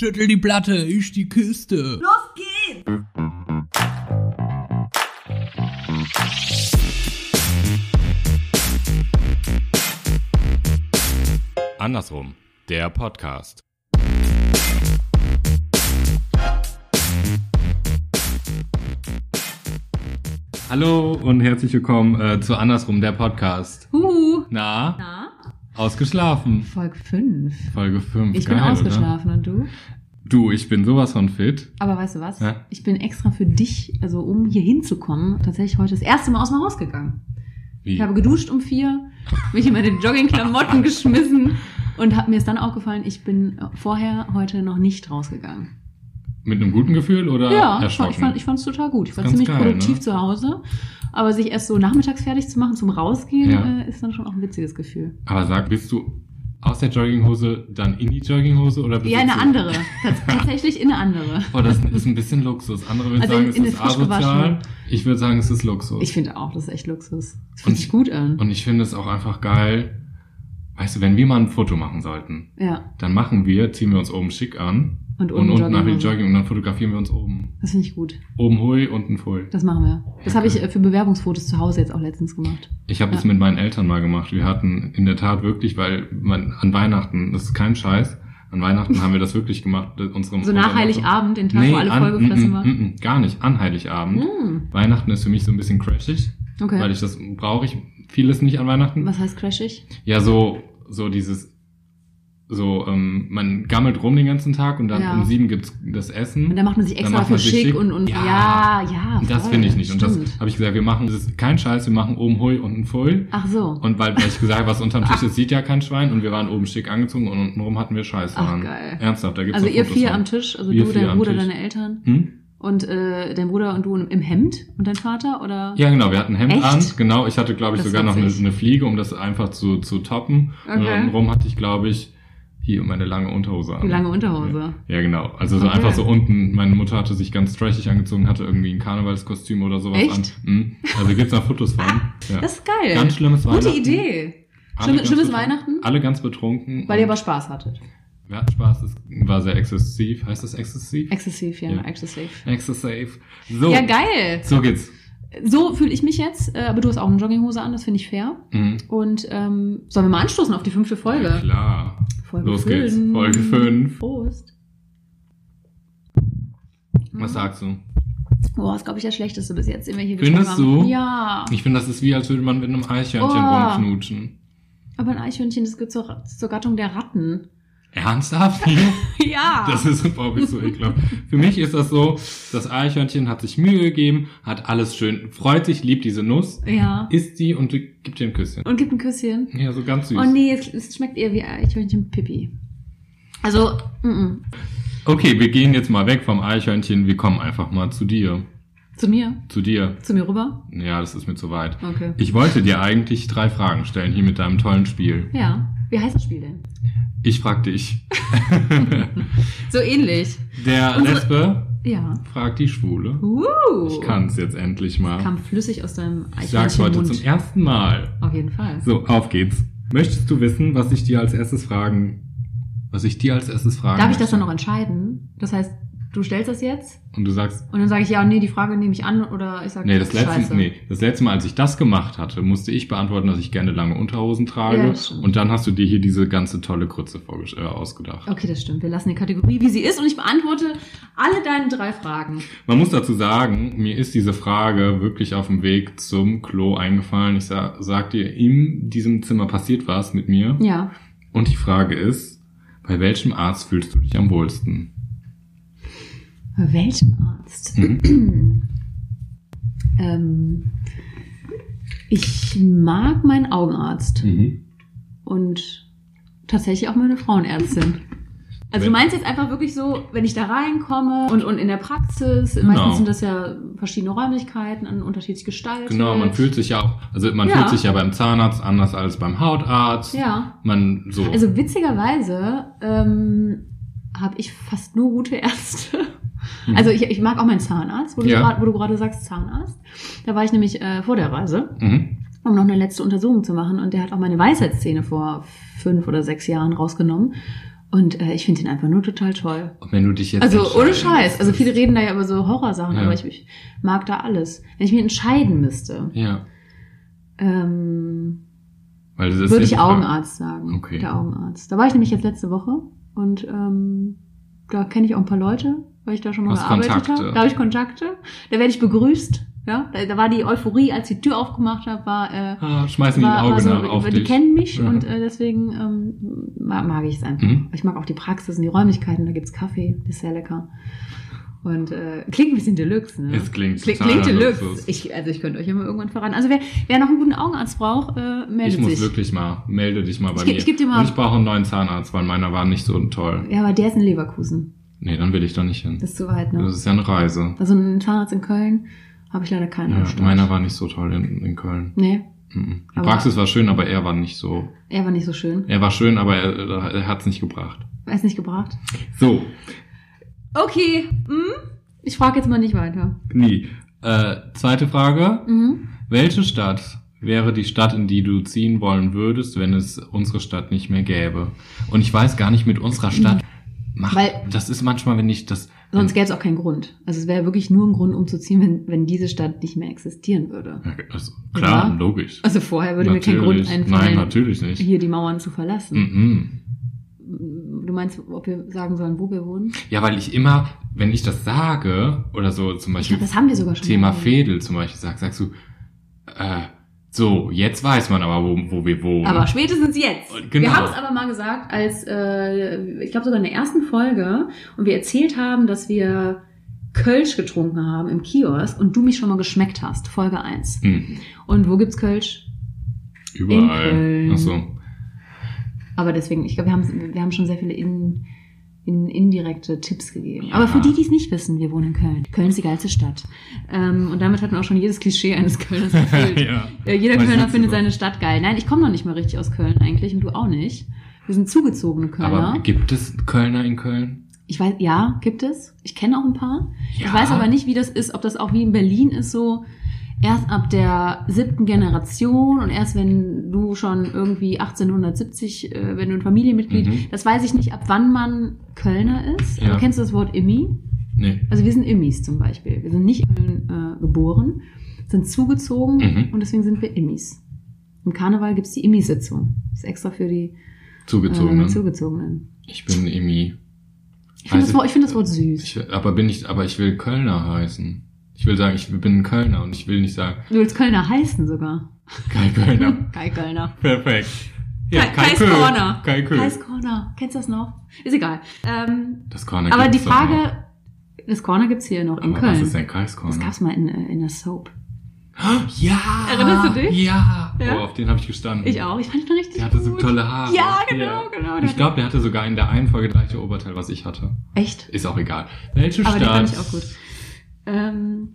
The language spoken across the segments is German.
Schüttel die Platte, ich die Kiste. Los geht's! Andersrum, der Podcast. Hallo und herzlich willkommen äh, zu Andersrum, der Podcast. Huhu. Na, Na? Ausgeschlafen. Folge 5. Folge 5. Ich bin Geil, ausgeschlafen und du? Oder? Du, ich bin sowas von fit. Aber weißt du was? Ja. Ich bin extra für dich, also um hier hinzukommen, tatsächlich heute das erste Mal aus dem Haus gegangen. Wie? Ich habe geduscht um vier, mich in meine Joggingklamotten geschmissen und hab, mir ist dann aufgefallen, ich bin vorher heute noch nicht rausgegangen. Mit einem guten Gefühl oder Ja, ich erschrocken? fand ich fand's total gut. Ich war ziemlich geil, produktiv ne? zu Hause. Aber sich erst so nachmittags fertig zu machen zum Rausgehen, Ja. äh, ist dann schon auch ein witziges Gefühl. Aber sag, bist du aus der Jogginghose dann in die Jogginghose oder bist Ja, eine andere. Tats tatsächlich in eine andere. Oh, das ist ein bisschen Luxus. Andere würden Also sagen, in- es in ist eine frisch asozial. Ich würde sagen, es ist Luxus. Ich finde auch, das ist echt Luxus. Das fühlt sich gut an. Und ich finde es auch einfach geil. Weißt du, wenn wir mal ein Foto machen sollten, ja, dann machen wir, ziehen wir uns oben schick an Und und, unten nach dem. Jogging und dann fotografieren wir uns oben. das finde ich gut. Oben hui, unten pfui. Das machen wir. Das habe ich äh, für Bewerbungsfotos zu Hause jetzt auch letztens gemacht. Ich habe Ja. das mit meinen Eltern mal gemacht. Wir hatten in der Tat wirklich, weil man an Weihnachten, das ist kein Scheiß, an Weihnachten haben wir das wirklich gemacht. das- Unsere, So nach Heiligabend, den Tag, Nee, wo alle an, vollgefressen mm, waren. mm, mm, gar nicht, an Heiligabend. Mm. Weihnachten ist für mich so ein bisschen crashig, Okay. weil ich das brauche ich vieles nicht an Weihnachten. Was heißt crashig? Ja, so, so dieses, so, ähm, man gammelt rum den ganzen Tag und dann Ja. um sieben gibt's das Und Essen. da macht man sich Dann extra für schick schick. und, und Ja. ja, ja. Und das voll. finde ich nicht. Und das Stimmt. habe ich gesagt, wir machen, das ist kein Scheiß, wir machen oben hui, unten voll. Ach so. Und weil, weil ich gesagt habe, was unterm Tisch ist, sieht ja kein Schwein und wir waren oben schick angezogen und untenrum hatten wir Scheiße Ach, geil. Ernsthaft, da gibt's Also ihr Fotos vier von. am Tisch, also Wir du, dein Bruder, deine Eltern Hm? und äh, dein Bruder und du im Hemd und dein Vater oder? Ja, genau, wir hatten ein Hemd Echt? an. Genau, ich hatte, glaube ich, Das sogar noch eine, eine Fliege, um das einfach zu, zu toppen. Und Okay. untenrum hatte ich, glaube ich, hier meine lange Unterhose an. Lange Unterhose. Ja, genau. Also so Okay. einfach so unten, meine Mutter hatte sich ganz trashig angezogen, hatte irgendwie ein Karnevalskostüm oder sowas Echt? an. Mhm. Also gibt's noch Fotos von. Ja. Das ist geil. Ganz schlimmes Gute Weihnachten. Idee. Alle Schlimm, schlimmes. Weihnachten? Alle ganz betrunken. Weil ihr aber Spaß hattet. Wir hatten Spaß, es war sehr exzessiv. Heißt das exzessiv? Exzessiv, ja, Ja. exzessiv. Exzessiv. So. Ja, geil. So geht's. So fühle ich mich jetzt, äh, aber du hast auch eine Jogginghose an, das finde ich fair. Mhm. Und ähm, sollen wir mal anstoßen auf die fünfte Folge? Ja, klar. Folge Los geht's. fünf. Folge fünf. Prost. Was sagst du? Boah, ist, glaube ich, der schlechteste bis jetzt, den wir hier Findest haben. du? Ja. Ich finde, das ist wie, als würde man mit einem Eichhörnchen Oh. rumknutschen. Aber ein Eichhörnchen, das gehört zur, zur Gattung der Ratten. Ernsthaft? Ja. Das ist überhaupt nicht so ekelhaft. Für mich ist das so, das Eichhörnchen hat sich Mühe gegeben, hat alles schön, freut sich, liebt diese Nuss, ja. isst die und gibt dir ein Küsschen. Und gibt ein Küsschen. Ja, so ganz süß. Oh nee, es, es schmeckt eher wie Eichhörnchen Pipi. Also, mm -mm. Okay, wir gehen jetzt mal weg vom Eichhörnchen, wir kommen einfach mal zu dir. Zu mir. Zu dir. Zu mir rüber. Ja, das ist mir zu weit. Okay. Ich wollte dir eigentlich drei Fragen stellen hier mit deinem tollen Spiel. Ja. Wie heißt das Spiel denn? Ich frag dich. So ähnlich. Der Unsere- Lesbe Ja. fragt die Schwule. Uh. Ich kann's jetzt endlich mal. Kam flüssig aus deinem Ich sag's heute Eichhörnchenmund. zum ersten Mal. Auf jeden Fall. So, auf geht's. Möchtest du wissen, was ich dir als erstes fragen, was ich dir als erstes fragen Darf ich das dann noch entscheiden? Das heißt, du stellst das jetzt Und du sagst, und dann sage ich ja, nee, die Frage nehme ich an oder ich sage nee, das letzte, Scheiße. nee, das letzte Mal, als ich das gemacht hatte, musste ich beantworten, dass ich gerne lange Unterhosen trage. Ja, das und dann hast du dir hier diese ganze tolle Krütze äh, ausgedacht. Okay, das stimmt. Wir lassen die Kategorie, wie sie ist und ich beantworte alle deine drei Fragen. Man muss dazu sagen, mir ist diese Frage wirklich auf dem Weg zum Klo eingefallen. Ich sa sag dir, in diesem Zimmer passiert was mit mir. Ja. Und die Frage ist, bei welchem Arzt fühlst du dich am wohlsten? Bei welchem Arzt? Mhm. ähm, ich mag meinen Augenarzt Mhm. und tatsächlich auch meine Frauenärztin. Also du meinst jetzt einfach wirklich so, wenn ich da reinkomme und, und in der Praxis, Genau. meistens sind das ja verschiedene Räumlichkeiten, an unterschiedlich gestaltet. Genau, man fühlt sich ja auch, also man Ja. fühlt sich ja beim Zahnarzt anders als beim Hautarzt. Ja. Man so. Also witzigerweise ähm, habe ich fast nur gute Ärzte. Hm. Also ich, ich mag auch meinen Zahnarzt, wo du, Ja. grad- wo du gerade sagst Zahnarzt. Da war ich nämlich äh, vor der Reise, mhm. um noch eine letzte Untersuchung zu machen. Und der hat auch meine Weisheitszähne vor fünf oder sechs Jahren rausgenommen. Und äh, ich finde ihn einfach nur total toll. Und wenn du dich jetzt Also ohne Scheiß. Also viele reden da ja über so Horrorsachen, Ja. aber ich, ich mag da alles. Wenn ich mich entscheiden müsste, Ja, ähm, weil das würde ich. Augenarzt sagen. Okay. Der Augenarzt. Da war ich nämlich jetzt letzte Woche und ähm, da kenne ich auch ein paar Leute, weil ich da schon mal Hast gearbeitet Kontakte. habe. Da habe ich Kontakte. Da werde ich begrüßt. Ja, da, da war die Euphorie, als die Tür aufgemacht habe, war, äh, Ah, schmeißen die ein war, Auge war so, auf die dich. kennen mich Ja. und äh, deswegen ähm, mag, mag ich es einfach. Mhm. Ich mag auch die Praxis und die Räumlichkeiten, da gibt's Kaffee, das ist sehr lecker. Und äh, klingt ein bisschen Deluxe, ne? Es klingt total klingt Deluxe. Luxus. Ich, also ich könnte euch immer irgendwann verraten. Also wer, wer noch einen guten Augenarzt braucht, äh, meldet Ich muss sich. wirklich mal, melde dich mal bei Ich mir. ich geb dir mal- Und ich brauche einen neuen Zahnarzt, weil meiner war nicht so toll. Ja, aber der ist in Leverkusen. Nee, dann will ich da nicht hin. Das ist zu weit, ne? Das ist ja eine Reise. Also einen Zahnarzt in Köln habe ich leider keinen Ja, meiner war nicht so toll in, in Köln. Nee, Mhm. Die Aber- Praxis war schön, aber er war nicht so. er war nicht so schön. Er war schön, aber er, er hat es nicht gebracht. Er ist nicht gebracht. So, Okay, hm? ich frage jetzt mal nicht weiter. nie. Äh, zweite Frage. Mhm. Welche Stadt wäre die Stadt, in die du ziehen wollen würdest, wenn es unsere Stadt nicht mehr gäbe? Und ich weiß gar nicht mit unserer Stadt. Macht, Weil- das ist manchmal, wenn ich das. Sonst gäbe es auch keinen Grund. Also es wäre wirklich nur ein Grund umzuziehen, wenn, wenn diese Stadt nicht mehr existieren würde. Also, klar, Ja. logisch. Also vorher würde mir kein Grund Natürlich. einfallen, Nein, natürlich nicht. hier die Mauern zu verlassen. Mhm. Du meinst, ob wir sagen sollen, wo wir wohnen? Ja, weil ich immer, wenn ich das sage, oder so zum Beispiel glaube, das haben wir sogar schon. Thema. Fädel zum Beispiel, sag, sagst du, äh, so, jetzt weiß man aber, wo, wo wir wohnen. Aber spätestens jetzt. Genau. Wir haben es aber mal gesagt, als äh, ich glaube sogar in der ersten Folge und wir erzählt haben, dass wir Kölsch getrunken haben im Kiosk und du mich schon mal geschmeckt hast, Folge 1. Hm, Und wo gibt's Kölsch? überall. Köln. Ach so. Aber deswegen, ich glaube, wir haben, wir haben schon sehr viele in, in, indirekte Tipps gegeben. Ja. Aber für die, die es nicht wissen, wir wohnen in Köln. Köln ist die geilste Stadt. Ähm, und damit hat man auch schon jedes Klischee eines Kölners erfüllt. ja. Ja, jeder Weiß Kölner findet seine Stadt geil. Nein, ich komme noch nicht mal richtig aus Köln eigentlich und du auch nicht. Wir sind zugezogene Kölner. Aber gibt es Kölner in Köln? ich weiß, ja, gibt es. Ich kenne auch ein paar. Ja. Ich weiß aber nicht, wie das ist, ob das auch wie in Berlin ist, so erst ab der siebten Generation und erst wenn du schon irgendwie 1870, äh, wenn du ein Familienmitglied, Mhm. das weiß ich nicht, ab wann man Kölner ist. Ja. Aber kennst du das Wort Immi? Nee. Also wir sind Immis zum Beispiel. Wir sind nicht in Köln äh, geboren, sind zugezogen Mhm. und deswegen sind wir Immis. Im Karneval gibt's die Immi-Sitzung. Das ist extra für die Zugezogenen. äh, Zugezogenen. ich bin Emi. Ich finde Weiß das, Wort- ich find das Wort süß. Ich, aber bin ich, aber ich will Kölner heißen. Ich will sagen, ich bin ein Kölner und ich will nicht sagen, Du willst Kölner heißen sogar. Kai Kölner. Kai Kölner. Perfekt. Kai, Kais Köhl. Corner. Kai Köhl. Kais Corner. Kennst du das noch? Ist egal. Ähm, Das Corner aber die. Frage, das Corner gibt's hier noch in Aber Köln. was ist denn Kais Corner? das gab's mal in, äh, in der Soap. Ja. Erinnerst du dich? Ja. Ja? Oh, auf den habe ich gestanden. Ich auch. Ich fand ihn richtig Der hatte so tolle Haare. Ja, genau, genau. Und ich glaube, der hatte sogar in der einen Folge gleiche Oberteil, was ich hatte. Echt? Ist auch egal. Welche Aber den Stadt? fand ich auch gut. Ähm,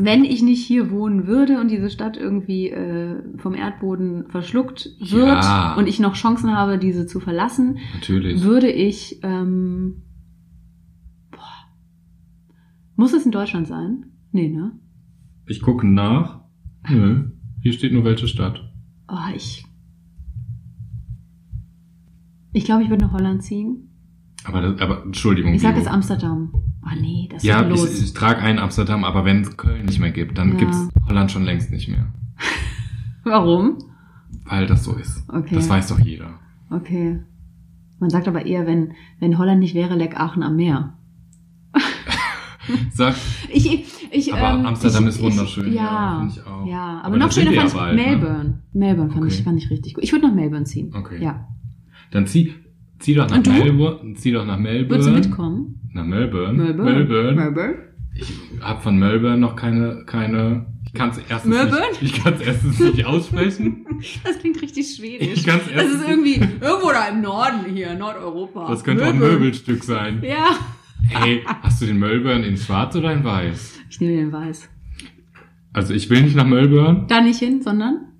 wenn ich nicht hier wohnen würde und diese Stadt irgendwie äh, vom Erdboden verschluckt wird Ja. und ich noch Chancen habe, diese zu verlassen, Natürlich. würde ich. Ähm, boah, muss es in Deutschland sein? Nee, ne? Ich gucke nach. Nö. Hier steht nur welche Stadt. Oh, ich. Ich glaube, ich würde nach Holland ziehen. Aber, das, aber Entschuldigung. Ich sage jetzt Amsterdam. Oh nee, das ist Ja, ja ich, los. ich trage ein Amsterdam, aber wenn es Köln nicht mehr gibt, dann Ja. gibt's Holland schon längst nicht mehr. Warum? Weil das so ist. Okay. Das weiß doch jeder. Okay. Man sagt aber eher, wenn, wenn Holland nicht wäre, leck Aachen am Meer. Sag, Ich, ich, Aber ähm, Amsterdam ich, ist wunderschön, Ich, ja, ja, ich auch. ja, aber, Aber noch schöner fand ich bald, ne? Melbourne. Melbourne fand, ich, Okay. fand ich richtig gut. Ich würde nach Melbourne ziehen. Okay. Ja. dann zieh, zieh doch nach? Melbourne. Zieh doch nach Melbourne. Würdest du mitkommen? Nach Melbourne. Melbourne. Melbourne. Melbourne. Ich habe von Melbourne noch keine, keine. Ich kann es erstens Melbourne? nicht. Ich kann es erstens nicht aussprechen. Das klingt richtig schwedisch. Ich kann's das erst- ist irgendwie irgendwo da im Norden hier, Nordeuropa. Das könnte auch ein Melbourne. Möbelstück sein. Ja. Hey, hast du den Melbourne in Schwarz oder in Weiß? Ich nehme den Weiß. Also ich will nicht nach Melbourne. Da nicht hin, sondern?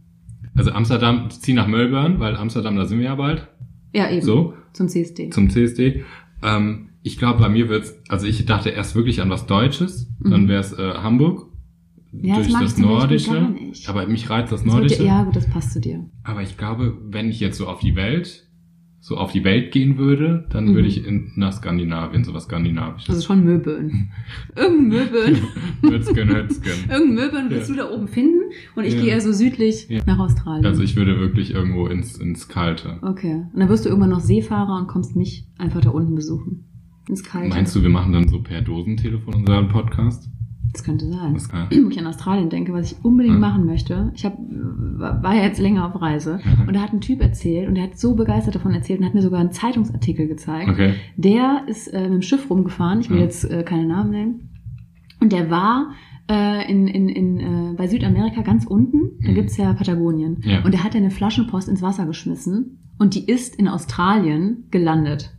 Also Amsterdam, zieh nach Melbourne, weil Amsterdam, da sind wir ja bald. Ja, eben. So, Zum CSD. zum CSD. Ähm, ich glaube, bei mir wird's, also ich dachte erst wirklich an was Deutsches, dann Mhm. wäre es äh, Hamburg. Ja, das durch das Beispiel Nordische. Aber mich reizt das Das Nordische. dir- ja, gut, das passt zu dir. Aber ich glaube, wenn ich jetzt so auf die Welt so auf die Welt gehen würde, dann Mhm. würde ich in, nach Skandinavien, sowas Skandinavisches. Also schon Möbeln. Irgendein Möbeln. Hötzgen, Hötzgen. Irgendein Möbeln willst Ja. du da oben finden und ich Ja. gehe eher so südlich Ja. nach Australien. Also ich würde wirklich irgendwo ins, ins Kalte. okay. Und dann wirst du irgendwann noch Seefahrer und kommst mich einfach da unten besuchen. Ins Kalte. Meinst du, wir machen dann so per Dosentelefon unseren Podcast? Das könnte sein. Das kann. Wo ich an Australien denke, was ich unbedingt Hm. machen möchte. Ich hab, war ja jetzt länger auf Reise und da hat ein Typ erzählt und der hat so begeistert davon erzählt und hat mir sogar einen Zeitungsartikel gezeigt. Okay. Der ist äh, mit dem Schiff rumgefahren, ich will Ja. jetzt äh, keine Namen nennen. Und der war äh, in, in, in, äh, bei Südamerika ganz unten, da Mhm. gibt's ja Patagonien. Ja. Und der hat eine Flaschenpost ins Wasser geschmissen und die ist in Australien gelandet.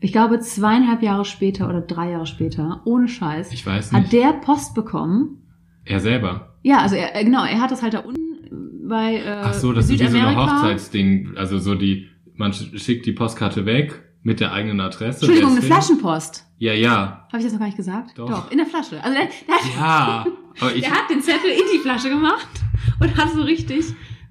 Ich glaube zweieinhalb Jahre später oder drei Jahre später, ohne Scheiß, Ich weiß hat nicht. der Post bekommen. er selber. Ja, also er, äh, genau, er hat das halt da unten bei äh, Ach so, das ist wie so Südamerika. Hochzeitsding. Also so die, man sch- schickt die Postkarte weg mit der eigenen Adresse. Entschuldigung, eine? Flaschenpost. Ja, ja. Habe ich das noch gar nicht gesagt? Doch. in der Flasche. Also der, der, hat- Ja. Aber ich, der hat den Zettel in die Flasche gemacht und hat so richtig,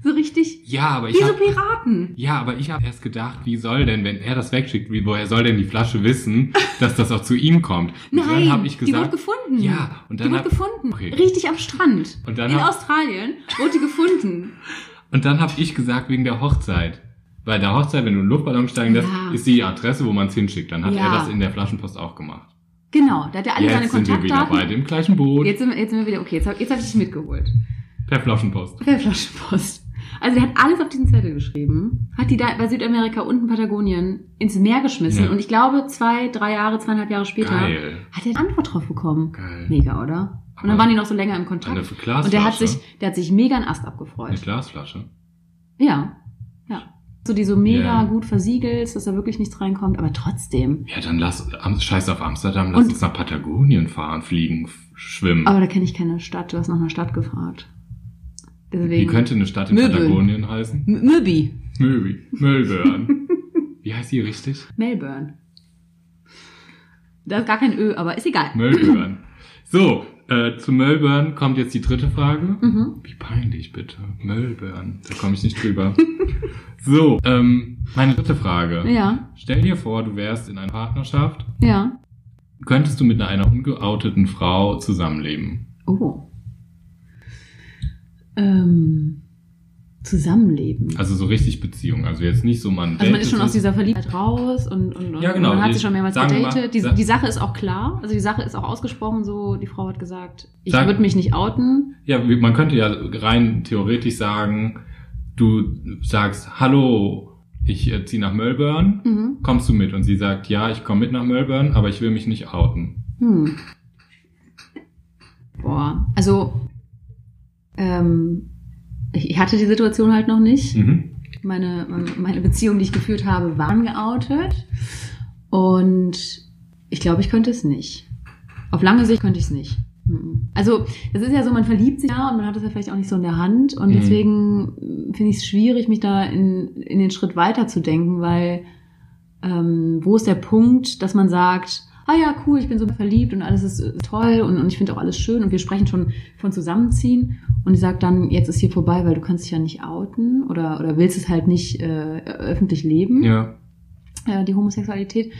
so richtig, ja, aber ich wie so hab, Piraten. ja, aber ich habe erst gedacht, wie soll denn, wenn er das wegschickt, wie, woher soll denn die Flasche wissen, dass das auch zu ihm kommt? Und Nein, dann habe ich die wurde gesagt, gefunden. Ja, und die dann wurde hab- gefunden. Okay. Richtig am Strand. Und dann in hab- Australien wurde die gefunden. und dann habe ich gesagt wegen der Hochzeit. Bei der Hochzeit, wenn du einen Luftballon steigen lässt, Ja. ist die Adresse, wo man es hinsschickt. Dann hat Ja. er das in der Flaschenpost auch gemacht. Genau, da hat er alle seine Jetzt sind wir wieder Kontaktdaten. bei dem gleichen Boot. Jetzt sind, wir, jetzt sind wir wieder, okay, jetzt habe jetzt hab ich dich mitgeholt. Per Flaschenpost. Per Flaschenpost. Also der hat alles auf diesen Zettel geschrieben, hat die da bei Südamerika unten Patagonien ins Meer geschmissen Ja. und ich glaube zwei, drei Jahre, zweieinhalb Jahre später Geil. hat er eine Antwort drauf bekommen. Geil. Mega, oder? Und dann waren die noch so länger im Eine Kontakt. Glasflasche. Und der hat sich, der hat sich mega einen Ast Eine abgefreut. Glasflasche. Ja. Ja. So die so mega Ja. gut versiegelt, dass da wirklich nichts reinkommt, aber trotzdem. Ja, dann lass, scheiß auf Amsterdam, lass Und- uns nach Patagonien fahren, fliegen, schwimmen. Aber da kenne ich keine Stadt. Du hast nach einer Stadt gefragt. Deswegen. Wie könnte eine Stadt in Möbel. Patagonien heißen? M- Möbi. Möbi. Melbourne. Wie heißt die richtig? Melbourne. Da ist gar kein Ö, aber ist egal. Melbourne. So, äh, zu Melbourne kommt jetzt die dritte Frage. Mhm. Wie peinlich bitte. Melbourne. Da komme ich nicht drüber. so, ähm, meine dritte Frage. Ja, Stell dir vor, du wärst in einer Partnerschaft. ja. Könntest du mit einer ungeouteten Frau zusammenleben? Oh. Ähm, zusammenleben. Also so richtig Beziehung. Also jetzt nicht so man. Also man ist schon aus dieser Verliebtheit raus und, und, und Ja, genau. man hat Ich- sich schon mehrmals sagen wir mal, gedatet. Die, die Sache ist auch klar. Also die Sache ist auch ausgesprochen so. Die Frau hat gesagt, ich würde mich nicht outen. Ja, man könnte ja rein theoretisch sagen, du sagst, hallo, ich äh, ziehe nach Melbourne, Mhm. kommst du mit? Und sie sagt, ja, ich komme mit nach Melbourne, aber ich will mich nicht outen. Hm. Boah, also ähm, ich, hatte die Situation halt noch nicht. Mhm. Meine, meine Beziehungen, die ich geführt habe, waren geoutet. Und ich glaube, ich könnte es nicht. Auf lange Sicht könnte ich es nicht. Mhm. Also, es ist ja so, man verliebt sich ja und man hat es ja vielleicht auch nicht so in der Hand. Und Mhm. deswegen finde ich es schwierig, mich da in, in den Schritt weiterzudenken, weil ähm, wo ist der Punkt, dass man sagt, ah ja, cool, ich bin so verliebt und alles ist äh, toll und, und ich finde auch alles schön und wir sprechen schon von Zusammenziehen und ich sage dann, jetzt ist hier vorbei, weil du kannst dich ja nicht outen oder, oder willst es halt nicht äh, öffentlich leben, Ja. äh, die Homosexualität,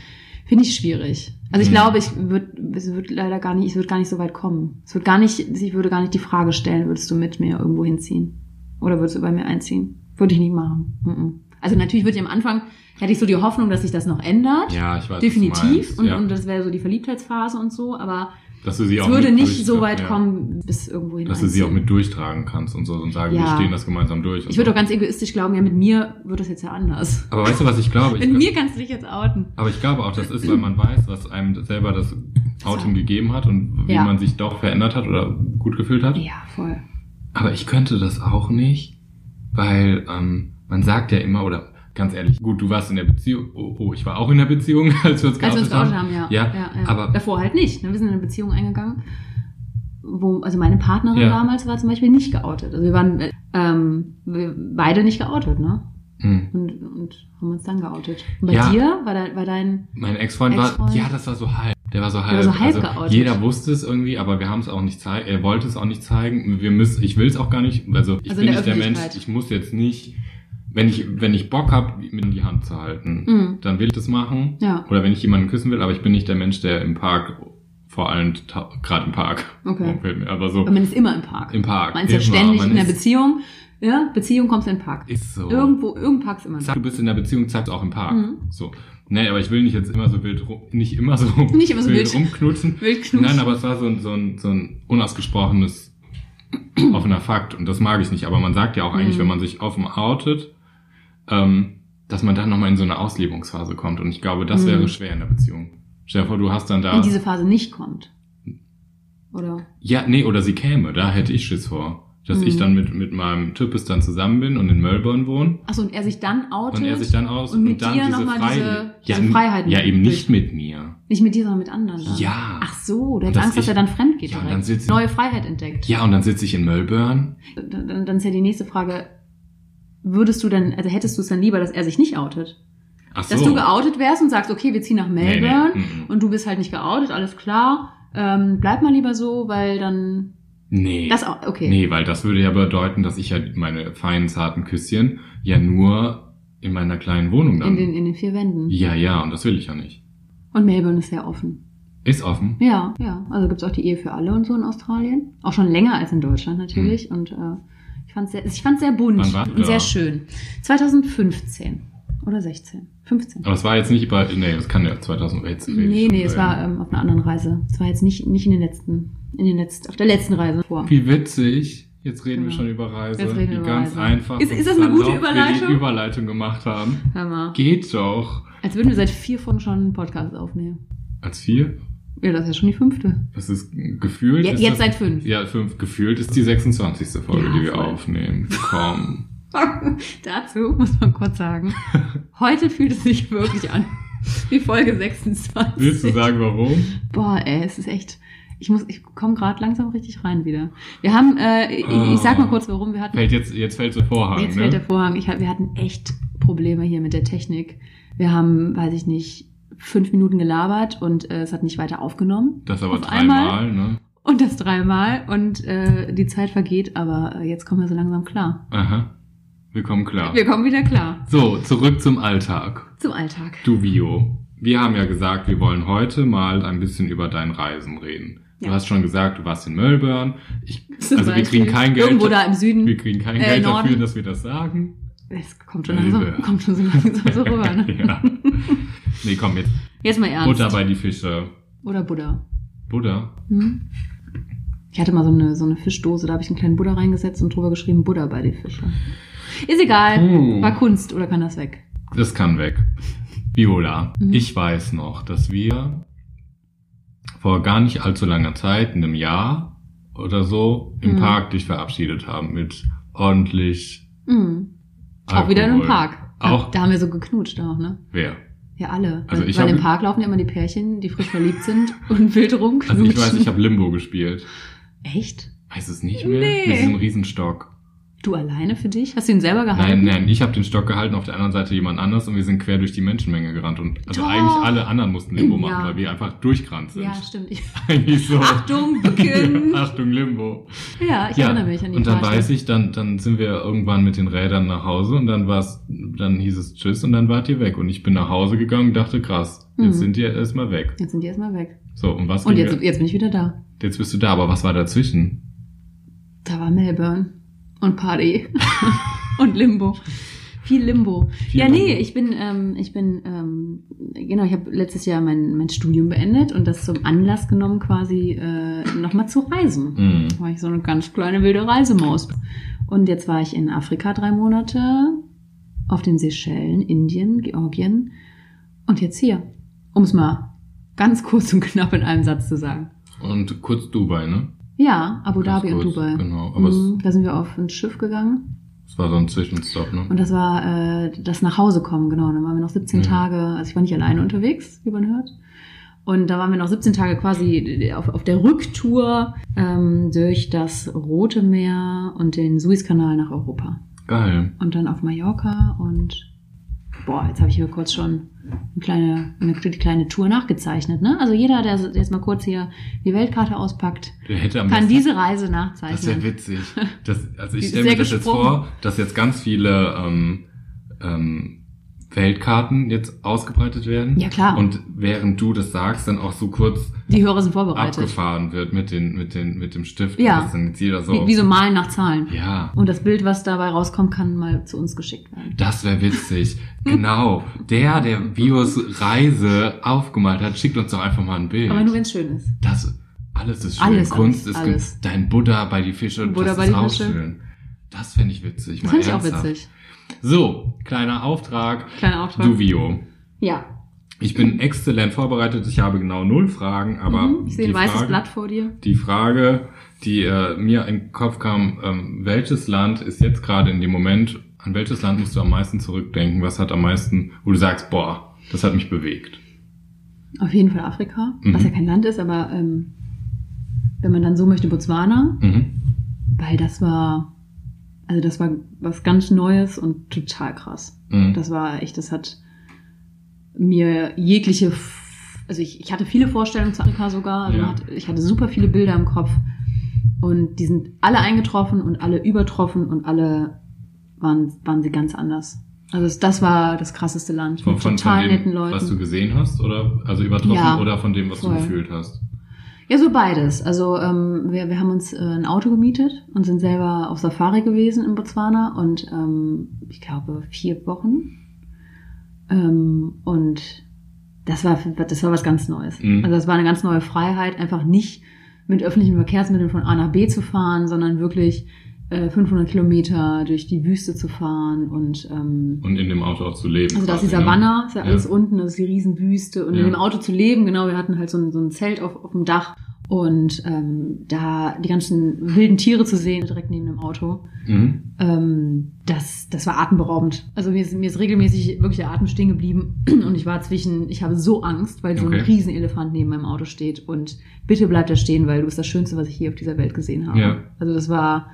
finde ich schwierig. Also ich Mhm. glaube, ich würde, es wird leider gar nicht, es wird gar nicht so weit kommen. Es wird gar nicht, ich würde gar nicht die Frage stellen, würdest du mit mir irgendwo hinziehen? Oder würdest du bei mir einziehen? Würde ich nicht machen. Mhm. Also natürlich würde ich am Anfang, hätte ich so die Hoffnung, dass sich das noch ändert. Ja, ich weiß. Definitiv. Und, ja. und das wäre so die Verliebtheitsphase und so, aber dass du sie es auch würde nicht so weit ja. kommen bis irgendwo hin. Dass du sie auch mit durchtragen kannst und so und sagen, wir Ja. stehen das gemeinsam durch. Ich würde so. doch ganz egoistisch glauben, ja, mit mir wird das jetzt ja anders. Aber weißt du, was ich glaube? Ich, Mit mir kannst du dich jetzt outen. aber ich glaube auch, das ist, weil man weiß, was einem selber das Outing gegeben hat und wie Ja. man sich doch verändert hat oder gut gefühlt hat. Ja, voll. Aber ich könnte das auch nicht, weil ähm, man sagt ja immer, oder ganz ehrlich, gut, du warst in der Beziehung, oh, oh ich war auch in der Beziehung, als wir uns Als wir uns geoutet geoutet haben, ja. Ja, aber- Davor halt nicht. ne? Wir sind in eine Beziehung eingegangen, wo, also meine Partnerin Ja. damals war zum Beispiel nicht geoutet. Also wir waren äh, ähm, wir beide nicht geoutet, ne? Hm. Und, und haben uns dann geoutet. Und bei Ja. dir war, da, war dein Mein Ex-Freund war, Ex-Freund? ja, das war so halb. Der war so war halb. so halb also, geoutet. jeder wusste es irgendwie, aber wir haben es auch nicht zeigen. Er wollte es auch nicht zeigen. Wir müssen, ich will es auch gar nicht. Also ich Also bin in der nicht der Mensch. Ich muss jetzt nicht wenn ich, wenn ich Bock habe, mir in die Hand zu halten, Mhm. dann will ich das machen. Ja. Oder wenn ich jemanden küssen will, aber ich bin nicht der Mensch, der im Park, vor allem gerade im Park, Okay. mir, aber so Aber man ist immer im Park. im Park. Man ist ja immer, ständig man in der Beziehung. Ja, Beziehung kommst du in den Park. Ist so. Irgendwo, irgendein Park ist immer Sag, du bist in der Beziehung, zeig's auch im Park. Mhm. So. Nee, aber ich will nicht jetzt immer so wild rum, nicht immer so, Nicht immer so wild. rumknutschen. Wildknutschen. Nein, aber es war so ein, so ein, so ein unausgesprochenes offener Fakt und das mag ich nicht. Aber man sagt ja auch eigentlich, Mhm. wenn man sich offen outet, ähm, dass man dann nochmal in so eine Auslebungsphase kommt. Und ich glaube, das Mhm. wäre schwer in der Beziehung. Stell dir vor, du hast dann da. Wenn diese Phase nicht kommt. Oder? Ja, nee, oder sie käme, da hätte ich Schiss vor. Dass Mhm. ich dann mit, mit meinem Typus dann zusammen bin und in Melbourne wohne. Achso, und er sich dann outet. Und er sich dann aus und mit dann dir diese, noch mal Freie- diese- ja, diese Freiheiten Ja, eben nicht mit mir. Nicht mit dir, sondern mit anderen. Dann. Ja. Ach so, du hättest Angst, dass ich- er dann fremd geht Ja, und dann sitzt- Neue Freiheit entdeckt. Ja, und dann sitze ich in Melbourne. Dann, dann, dann ist ja die nächste Frage, würdest du dann, also hättest du es dann lieber, dass er sich nicht outet? Ach so. Dass du geoutet wärst und sagst, okay, wir ziehen nach Nee, nee, Melbourne mhm. und du bist halt nicht geoutet, alles klar. Ähm, bleib mal lieber so, weil dann Nee. das auch, okay. Nee, weil das würde ja bedeuten, dass ich ja meine feinen, zarten Küsschen ja nur in meiner kleinen Wohnung dann. in, den, in den vier Wänden. ja, ja, und das will ich ja nicht. Und Melbourne ist sehr offen. Ist offen. Ja, ja. Also gibt's auch die Ehe für alle und so in Australien. Auch schon länger als in Deutschland natürlich. Und äh, fand's sehr, ich fand's sehr bunt Wann du und da? sehr schön. 2015 oder 16. 15. Aber es war jetzt nicht bei, nee, das kann ja 2000, jetzt rede ich Nee, schon nee, es war ähm, auf einer anderen Reise. Es war jetzt nicht, nicht in den letzten, in den letzten, auf der letzten Reise vor. Wie witzig. Jetzt reden wir Genau. schon über Reise. Jetzt reden wir Wie über ganz Reise. einfach. Ist- und ist das eine gute salopp wir Überleitung? die Überleitung gemacht haben. Hör mal. Geht doch. Als würden wir seit vier Folgen schon einen Podcast aufnehmen. Als vier? Ja, das ist ja schon die fünfte. Das ist gefühlt. Je- ist jetzt das, seit fünf. Ja, fünf. Gefühlt ist die 26. Folge, Ja, die wir voll. aufnehmen. Komm. Dazu muss man kurz sagen, heute fühlt es sich wirklich an wie Folge 26. Willst du sagen, warum? Boah, ey, es ist echt. Ich muss, ich komme gerade langsam richtig rein wieder. Wir haben, äh, ich, ich sag mal kurz, warum wir hatten. Fällt jetzt, jetzt fällt der Vorhang, Jetzt ne? fällt der Vorhang. Ich, wir hatten echt Probleme hier mit der Technik. Wir haben, weiß ich nicht, fünf Minuten gelabert und äh, es hat nicht weiter aufgenommen. das aber auf dreimal, ne? Und das dreimal und äh, die Zeit vergeht, aber äh, jetzt kommen wir so langsam klar. Aha. Wir kommen klar. Wir kommen wieder klar So, zurück zum Alltag. zum Alltag. Du Vio. Wir haben ja gesagt, wir wollen heute mal ein bisschen über dein Reisen reden. Du Ja. hast schon gesagt, du warst in Melbourne. Ich, also wir kriegen kein Geld. Irgendwo da im Süden. Wir kriegen kein Äh, Geld Norden. dafür, dass wir das sagen. Es kommt schon langsam, kommt schon so langsam so rüber. Ne? ja. Nee, komm, jetzt Jetzt mal ernst. Butter bei die Fische. Oder Buddha. Buddha? Hm? Ich hatte mal so eine, so eine Fischdose, da habe ich einen kleinen Buddha reingesetzt und drüber geschrieben, Buddha bei die Fische. Ist egal. Hm. War Kunst oder kann das weg? Das kann weg. Viola, Mhm. ich weiß noch, dass wir vor gar nicht allzu langer Zeit, in einem Jahr oder so, im Mhm. Park dich verabschiedet haben mit ordentlich Mhm. Auch wieder in einem Alkohol. Park. Auch? Da haben wir so geknutscht auch, ne? Wer? Ja, alle. Also weil, ich weil im Park laufen ja immer die Pärchen, die frisch verliebt sind und wild rumknutschen. Also ich weiß, ich habe Limbo gespielt. Echt? Weiß es nicht mehr? Nee. Mit diesem Riesenstock. Du alleine für dich? Hast du ihn selber gehalten? Nein, nein, ich habe den Stock gehalten, auf der anderen Seite jemand anders und wir sind quer durch die Menschenmenge gerannt. Und also Doch. eigentlich alle anderen mussten Limbo machen, Ja. weil wir einfach durchgerannt sind. Ja, stimmt. Ich, Eigentlich so. Achtung, bücken. Achtung, Limbo. ja, ich erinnere mich an die und dann Party. weiß ich, dann, dann sind wir irgendwann mit den Rädern nach Hause und dann war's, dann hieß es Tschüss und dann wart ihr weg. Und ich bin nach Hause gegangen und dachte, krass, jetzt Mhm. sind die erstmal weg. Jetzt sind die erstmal weg. So, und was Und jetzt, mir- jetzt bin ich wieder da. jetzt bist du da, aber was war dazwischen? Da war Melbourne und Party und Limbo. Viel Limbo. Viel ja, nee, ich bin, ähm, ich bin, ähm, genau, ich habe letztes Jahr mein, mein Studium beendet und das zum Anlass genommen, quasi äh, nochmal zu reisen. Mhm. war ich so eine ganz kleine wilde Reisemaus. Und jetzt war ich in Afrika drei Monate, auf den Seychellen, Indien, Georgien und jetzt hier. Um es mal ganz kurz und knapp in einem Satz zu sagen. Und kurz Dubai, ne? Ja, Abu Dhabi und kurz, Dubai. genau, aber es- Mhm, da sind wir auf ein Schiff gegangen Das war so ein Zwischenstopp, ne? und das war äh, das nach Hause kommen, genau. Dann waren wir noch 17 Mhm. Tage, also ich war nicht alleine unterwegs, wie man hört. Und da waren wir noch 17 Tage quasi auf, auf der Rücktour ähm, durch das Rote Meer und den Suezkanal nach Europa. Geil. Und dann auf Mallorca und boah, jetzt habe ich hier kurz schon eine kleine, eine kleine Tour nachgezeichnet. Ne? Also jeder, der jetzt mal kurz hier die Weltkarte auspackt, kann diese Reise Das wäre nachzeichnen. witzig. Das, also ich ist stelle mir das jetzt gesprungen. vor, dass jetzt ganz viele ähm, ähm, Weltkarten jetzt ausgebreitet werden. Ja, klar. Und während du das sagst, dann auch so kurz Die Hörer sind vorbereitet. abgefahren wird mit den, mit den, mit dem Stift. Ja. Das dann jetzt jeder so. Wie, wie so malen nach Zahlen. ja. Und das Bild, was dabei rauskommt, kann mal zu uns geschickt werden. Das wäre witzig. genau. Der, der Bios Reise aufgemalt hat, schickt uns doch einfach mal ein Bild. Aber nur wenn es schön ist. Das, alles ist schön. Alles, Kunst alles, ist alles. dein Buddha bei die Fische, Buddha das bei ist die auch Fische. schön. Das fände ich witzig. Das finde ich auch witzig. So, kleiner Auftrag. Kleiner Auftrag. Du, Vio. Ja. Ich bin exzellent vorbereitet. Ich habe genau null Fragen, aber Mhm. Ich sehe ein weißes Frage, Blatt vor dir. die Frage, die äh, mir in den Kopf kam, ähm, welches Land ist jetzt gerade in dem Moment, an welches Land musst du am meisten zurückdenken? Was hat am meisten, wo du sagst, boah, das hat mich bewegt? Auf jeden Fall Afrika, Mhm. was ja kein Land ist, aber ähm, wenn man dann so möchte, Botswana, Mhm. weil das war, also das war was ganz Neues und total krass. Mhm. Das war echt, das hat mir jegliche, also ich, ich hatte viele Vorstellungen zu Afrika sogar, also Ja. hat, ich hatte super viele Bilder im Kopf und die sind alle eingetroffen und alle übertroffen und alle waren, waren sie ganz anders. Also das war das krasseste Land Von, von, total von dem, netten Leuten. was du gesehen hast, oder also übertroffen Ja, oder von dem, was voll. du gefühlt hast? Ja, so beides. Also ähm, wir, wir haben uns äh, ein Auto gemietet und sind selber auf Safari gewesen in Botswana und ähm, ich glaube vier Wochen. Ähm, und das war das war was ganz Neues. Mhm. Also das war eine ganz neue Freiheit, einfach nicht mit öffentlichen Verkehrsmitteln von A nach B zu fahren, sondern wirklich 500 Kilometer durch die Wüste zu fahren und ähm, Und in dem Auto auch zu leben. also da ist die quasi, ne? Savanne, ist ja Ja. alles unten, das ist die Riesenwüste und Ja. in dem Auto zu leben, genau, wir hatten halt so ein, so ein Zelt auf, auf dem Dach und ähm, da die ganzen wilden Tiere zu sehen, direkt neben dem Auto, Mhm. ähm, das, das war atemberaubend. Also mir ist, mir ist regelmäßig wirklich der Atem stehen geblieben und ich war zwischen, ich habe so Angst, weil so Okay. ein Riesenelefant neben meinem Auto steht und bitte bleib da stehen, weil du bist das Schönste, was ich hier auf dieser Welt gesehen habe. Ja. Also das war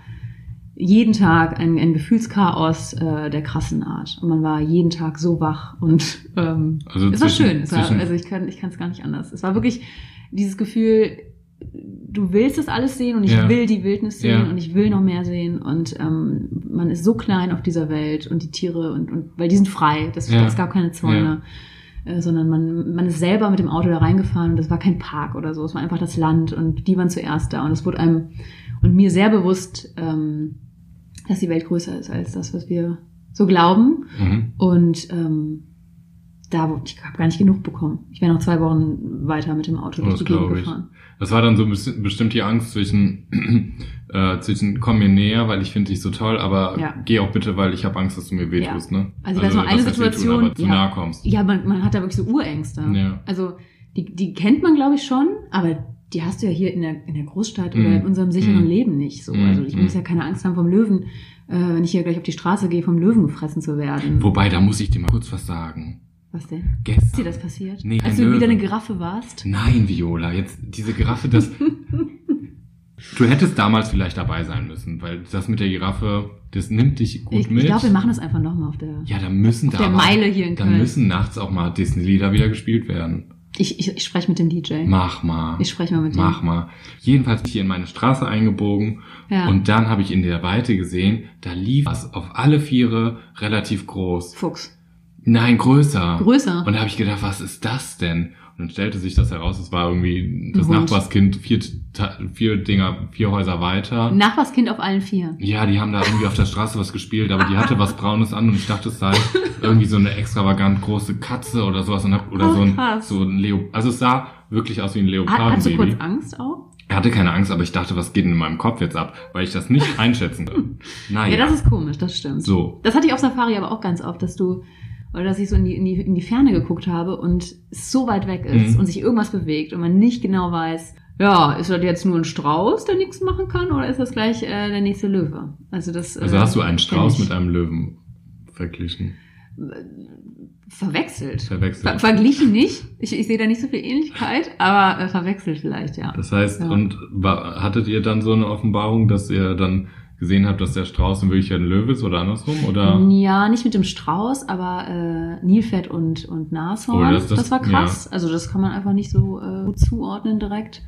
jeden Tag ein, ein Gefühlschaos äh, der krassen Art. Und man war jeden Tag so wach und ähm, Also es war zwischen- schön. Es war, also ich kann ich kann es gar nicht anders. Es war wirklich dieses Gefühl, du willst das alles sehen und ich Ja. will die Wildnis sehen Ja. und ich will noch mehr sehen und ähm, man ist so klein auf dieser Welt und die Tiere und, und weil die sind frei. Das, Ja. Es gab keine Zäune. Äh, sondern man, man ist selber mit dem Auto da reingefahren und das war kein Park oder so, es war einfach das Land und die waren zuerst da und es wurde einem und mir sehr bewusst, ähm, dass die Welt größer ist als das, was wir so glauben Mhm. und ähm, da, ich habe gar nicht genug bekommen. Ich wäre noch zwei Wochen weiter mit dem Auto durch die Gegend gefahren. Das war dann so bes- bestimmt die Angst zwischen, äh, zwischen komm mir näher, weil ich finde dich so toll, aber Ja. geh auch bitte, weil ich habe Angst, dass du mir wehtust, ne? Also ich weiß noch eine wehtun, Situation, aber zu ja. nahe kommst. Ja, man, man hat da wirklich so Urängste. Ja. Also die, die kennt man, glaube ich, schon, aber die hast du ja hier in der, in der Großstadt oder Mhm. in unserem sicheren Mhm. Leben nicht so. Mhm. Also ich Mhm. muss ja keine Angst haben vom Löwen, äh, wenn ich hier gleich auf die Straße gehe, vom Löwen gefressen zu werden. Wobei, da muss ich dir mal kurz was sagen. Was denn? Ist dir Gestern. das passiert? Nee, Als du wieder Löwe. eine Giraffe warst? Nein, Viola, jetzt diese Giraffe, das. du hättest damals vielleicht dabei sein müssen, weil das mit der Giraffe, das nimmt dich gut Ich, mit. ich glaube, wir machen das einfach nochmal auf der. ja, da müssen auf da der Meile hier in Da Köln. müssen nachts auch mal Disney-Lieder wieder gespielt werden. Ich, ich, ich spreche mit dem DJ. Mach mal. Ich spreche mal mit dem. Mach mal. Jedenfalls bin ich hier in meine Straße eingebogen Ja. und dann habe ich in der Weite gesehen, da lief was auf alle Viere relativ groß. Fuchs. Nein, größer. Größer. Und da habe ich gedacht, was ist das denn? Und dann stellte sich das heraus, es war irgendwie das. Nachbarskind vier, vier Dinger, vier Häuser weiter. Nachbarskind auf allen Vieren. Ja, die haben da irgendwie auf der Straße was gespielt, aber die hatte was Braunes an und ich dachte, es sei irgendwie so eine extravagant große Katze oder sowas und hab, oder Ach, so ein, krass. so ein Leo, also es sah wirklich aus wie ein Hat, hast du Leopardenbaby. kurz Angst auch? Er hatte keine Angst, aber ich dachte, was geht denn in meinem Kopf jetzt ab, weil ich das nicht einschätzen kann. Naja, Ja, das ist komisch, das stimmt. so. Das hatte ich auf Safari aber auch ganz oft, dass du, oder dass ich so in die, in die, in die Ferne geguckt habe und es so weit weg ist Mhm. und sich irgendwas bewegt und man nicht genau weiß, ja, ist das jetzt nur ein Strauß, der nichts machen kann, oder ist das gleich äh, der nächste Löwe? Also das. Also äh, hast du einen Strauß mit einem Löwen verglichen, verwechselt. verwechselt. Ver verglichen nicht. Ich, ich sehe da nicht so viel Ähnlichkeit, aber äh, verwechselt vielleicht, ja. Das heißt, Ja. und war, hattet ihr dann so eine Offenbarung, dass ihr dann gesehen habt, dass der Strauß in Wirklichkeit ein Löwe ist oder andersrum? Oder? Ja, nicht mit dem Strauß, aber äh, Nilpferd und, und Nashorn. Oh, das- das, das- war krass. Also das kann man einfach nicht so äh, gut zuordnen direkt.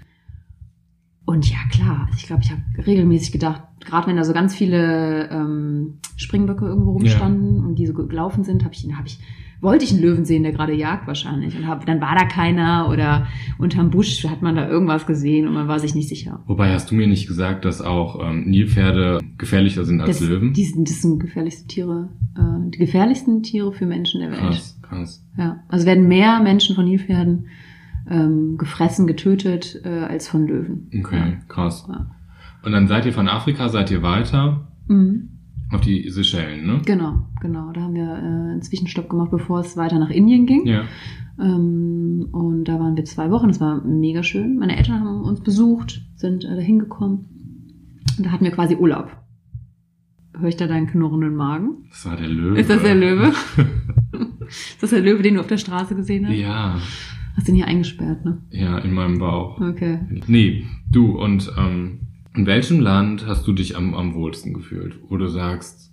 Und ja, klar, ich glaube, ich habe regelmäßig gedacht, gerade wenn da so ganz viele ähm, Springböcke irgendwo rumstanden und die so gelaufen sind, habe ich, hab ich, wollte ich einen Löwen sehen, der gerade jagt wahrscheinlich. Und hab, dann war da keiner oder unterm Busch hat man da irgendwas gesehen und man war sich nicht sicher. Wobei hast du mir nicht gesagt, dass auch ähm, Nilpferde gefährlicher sind als das, Löwen? Die sind, das sind gefährlichste Tiere, äh, die gefährlichsten Tiere für Menschen der Welt. Krass, krass. Ja, also werden mehr Menschen von Nilpferden ähm, gefressen, getötet äh, als von Löwen. Okay, krass. Ja. Und dann seid ihr von Afrika, seid ihr weiter Mhm. Auf die Seychellen, ne? Genau, genau. Da haben wir äh, einen Zwischenstopp gemacht, bevor es weiter nach Indien ging. Ja. Ähm, und da waren wir zwei Wochen. Das war mega schön. Meine Eltern haben uns besucht, sind äh, da hingekommen. Und da hatten wir quasi Urlaub. Höre ich da deinen knurrenden Magen? Das war der Löwe. Ist das der Löwe? ist das der Löwe, den du auf der Straße gesehen hast? Ja, Hast den hier eingesperrt, ne? ja, in meinem Bauch. Okay. Nee, du, und ähm, in welchem Land hast du dich am, am wohlsten gefühlt? Wo du sagst,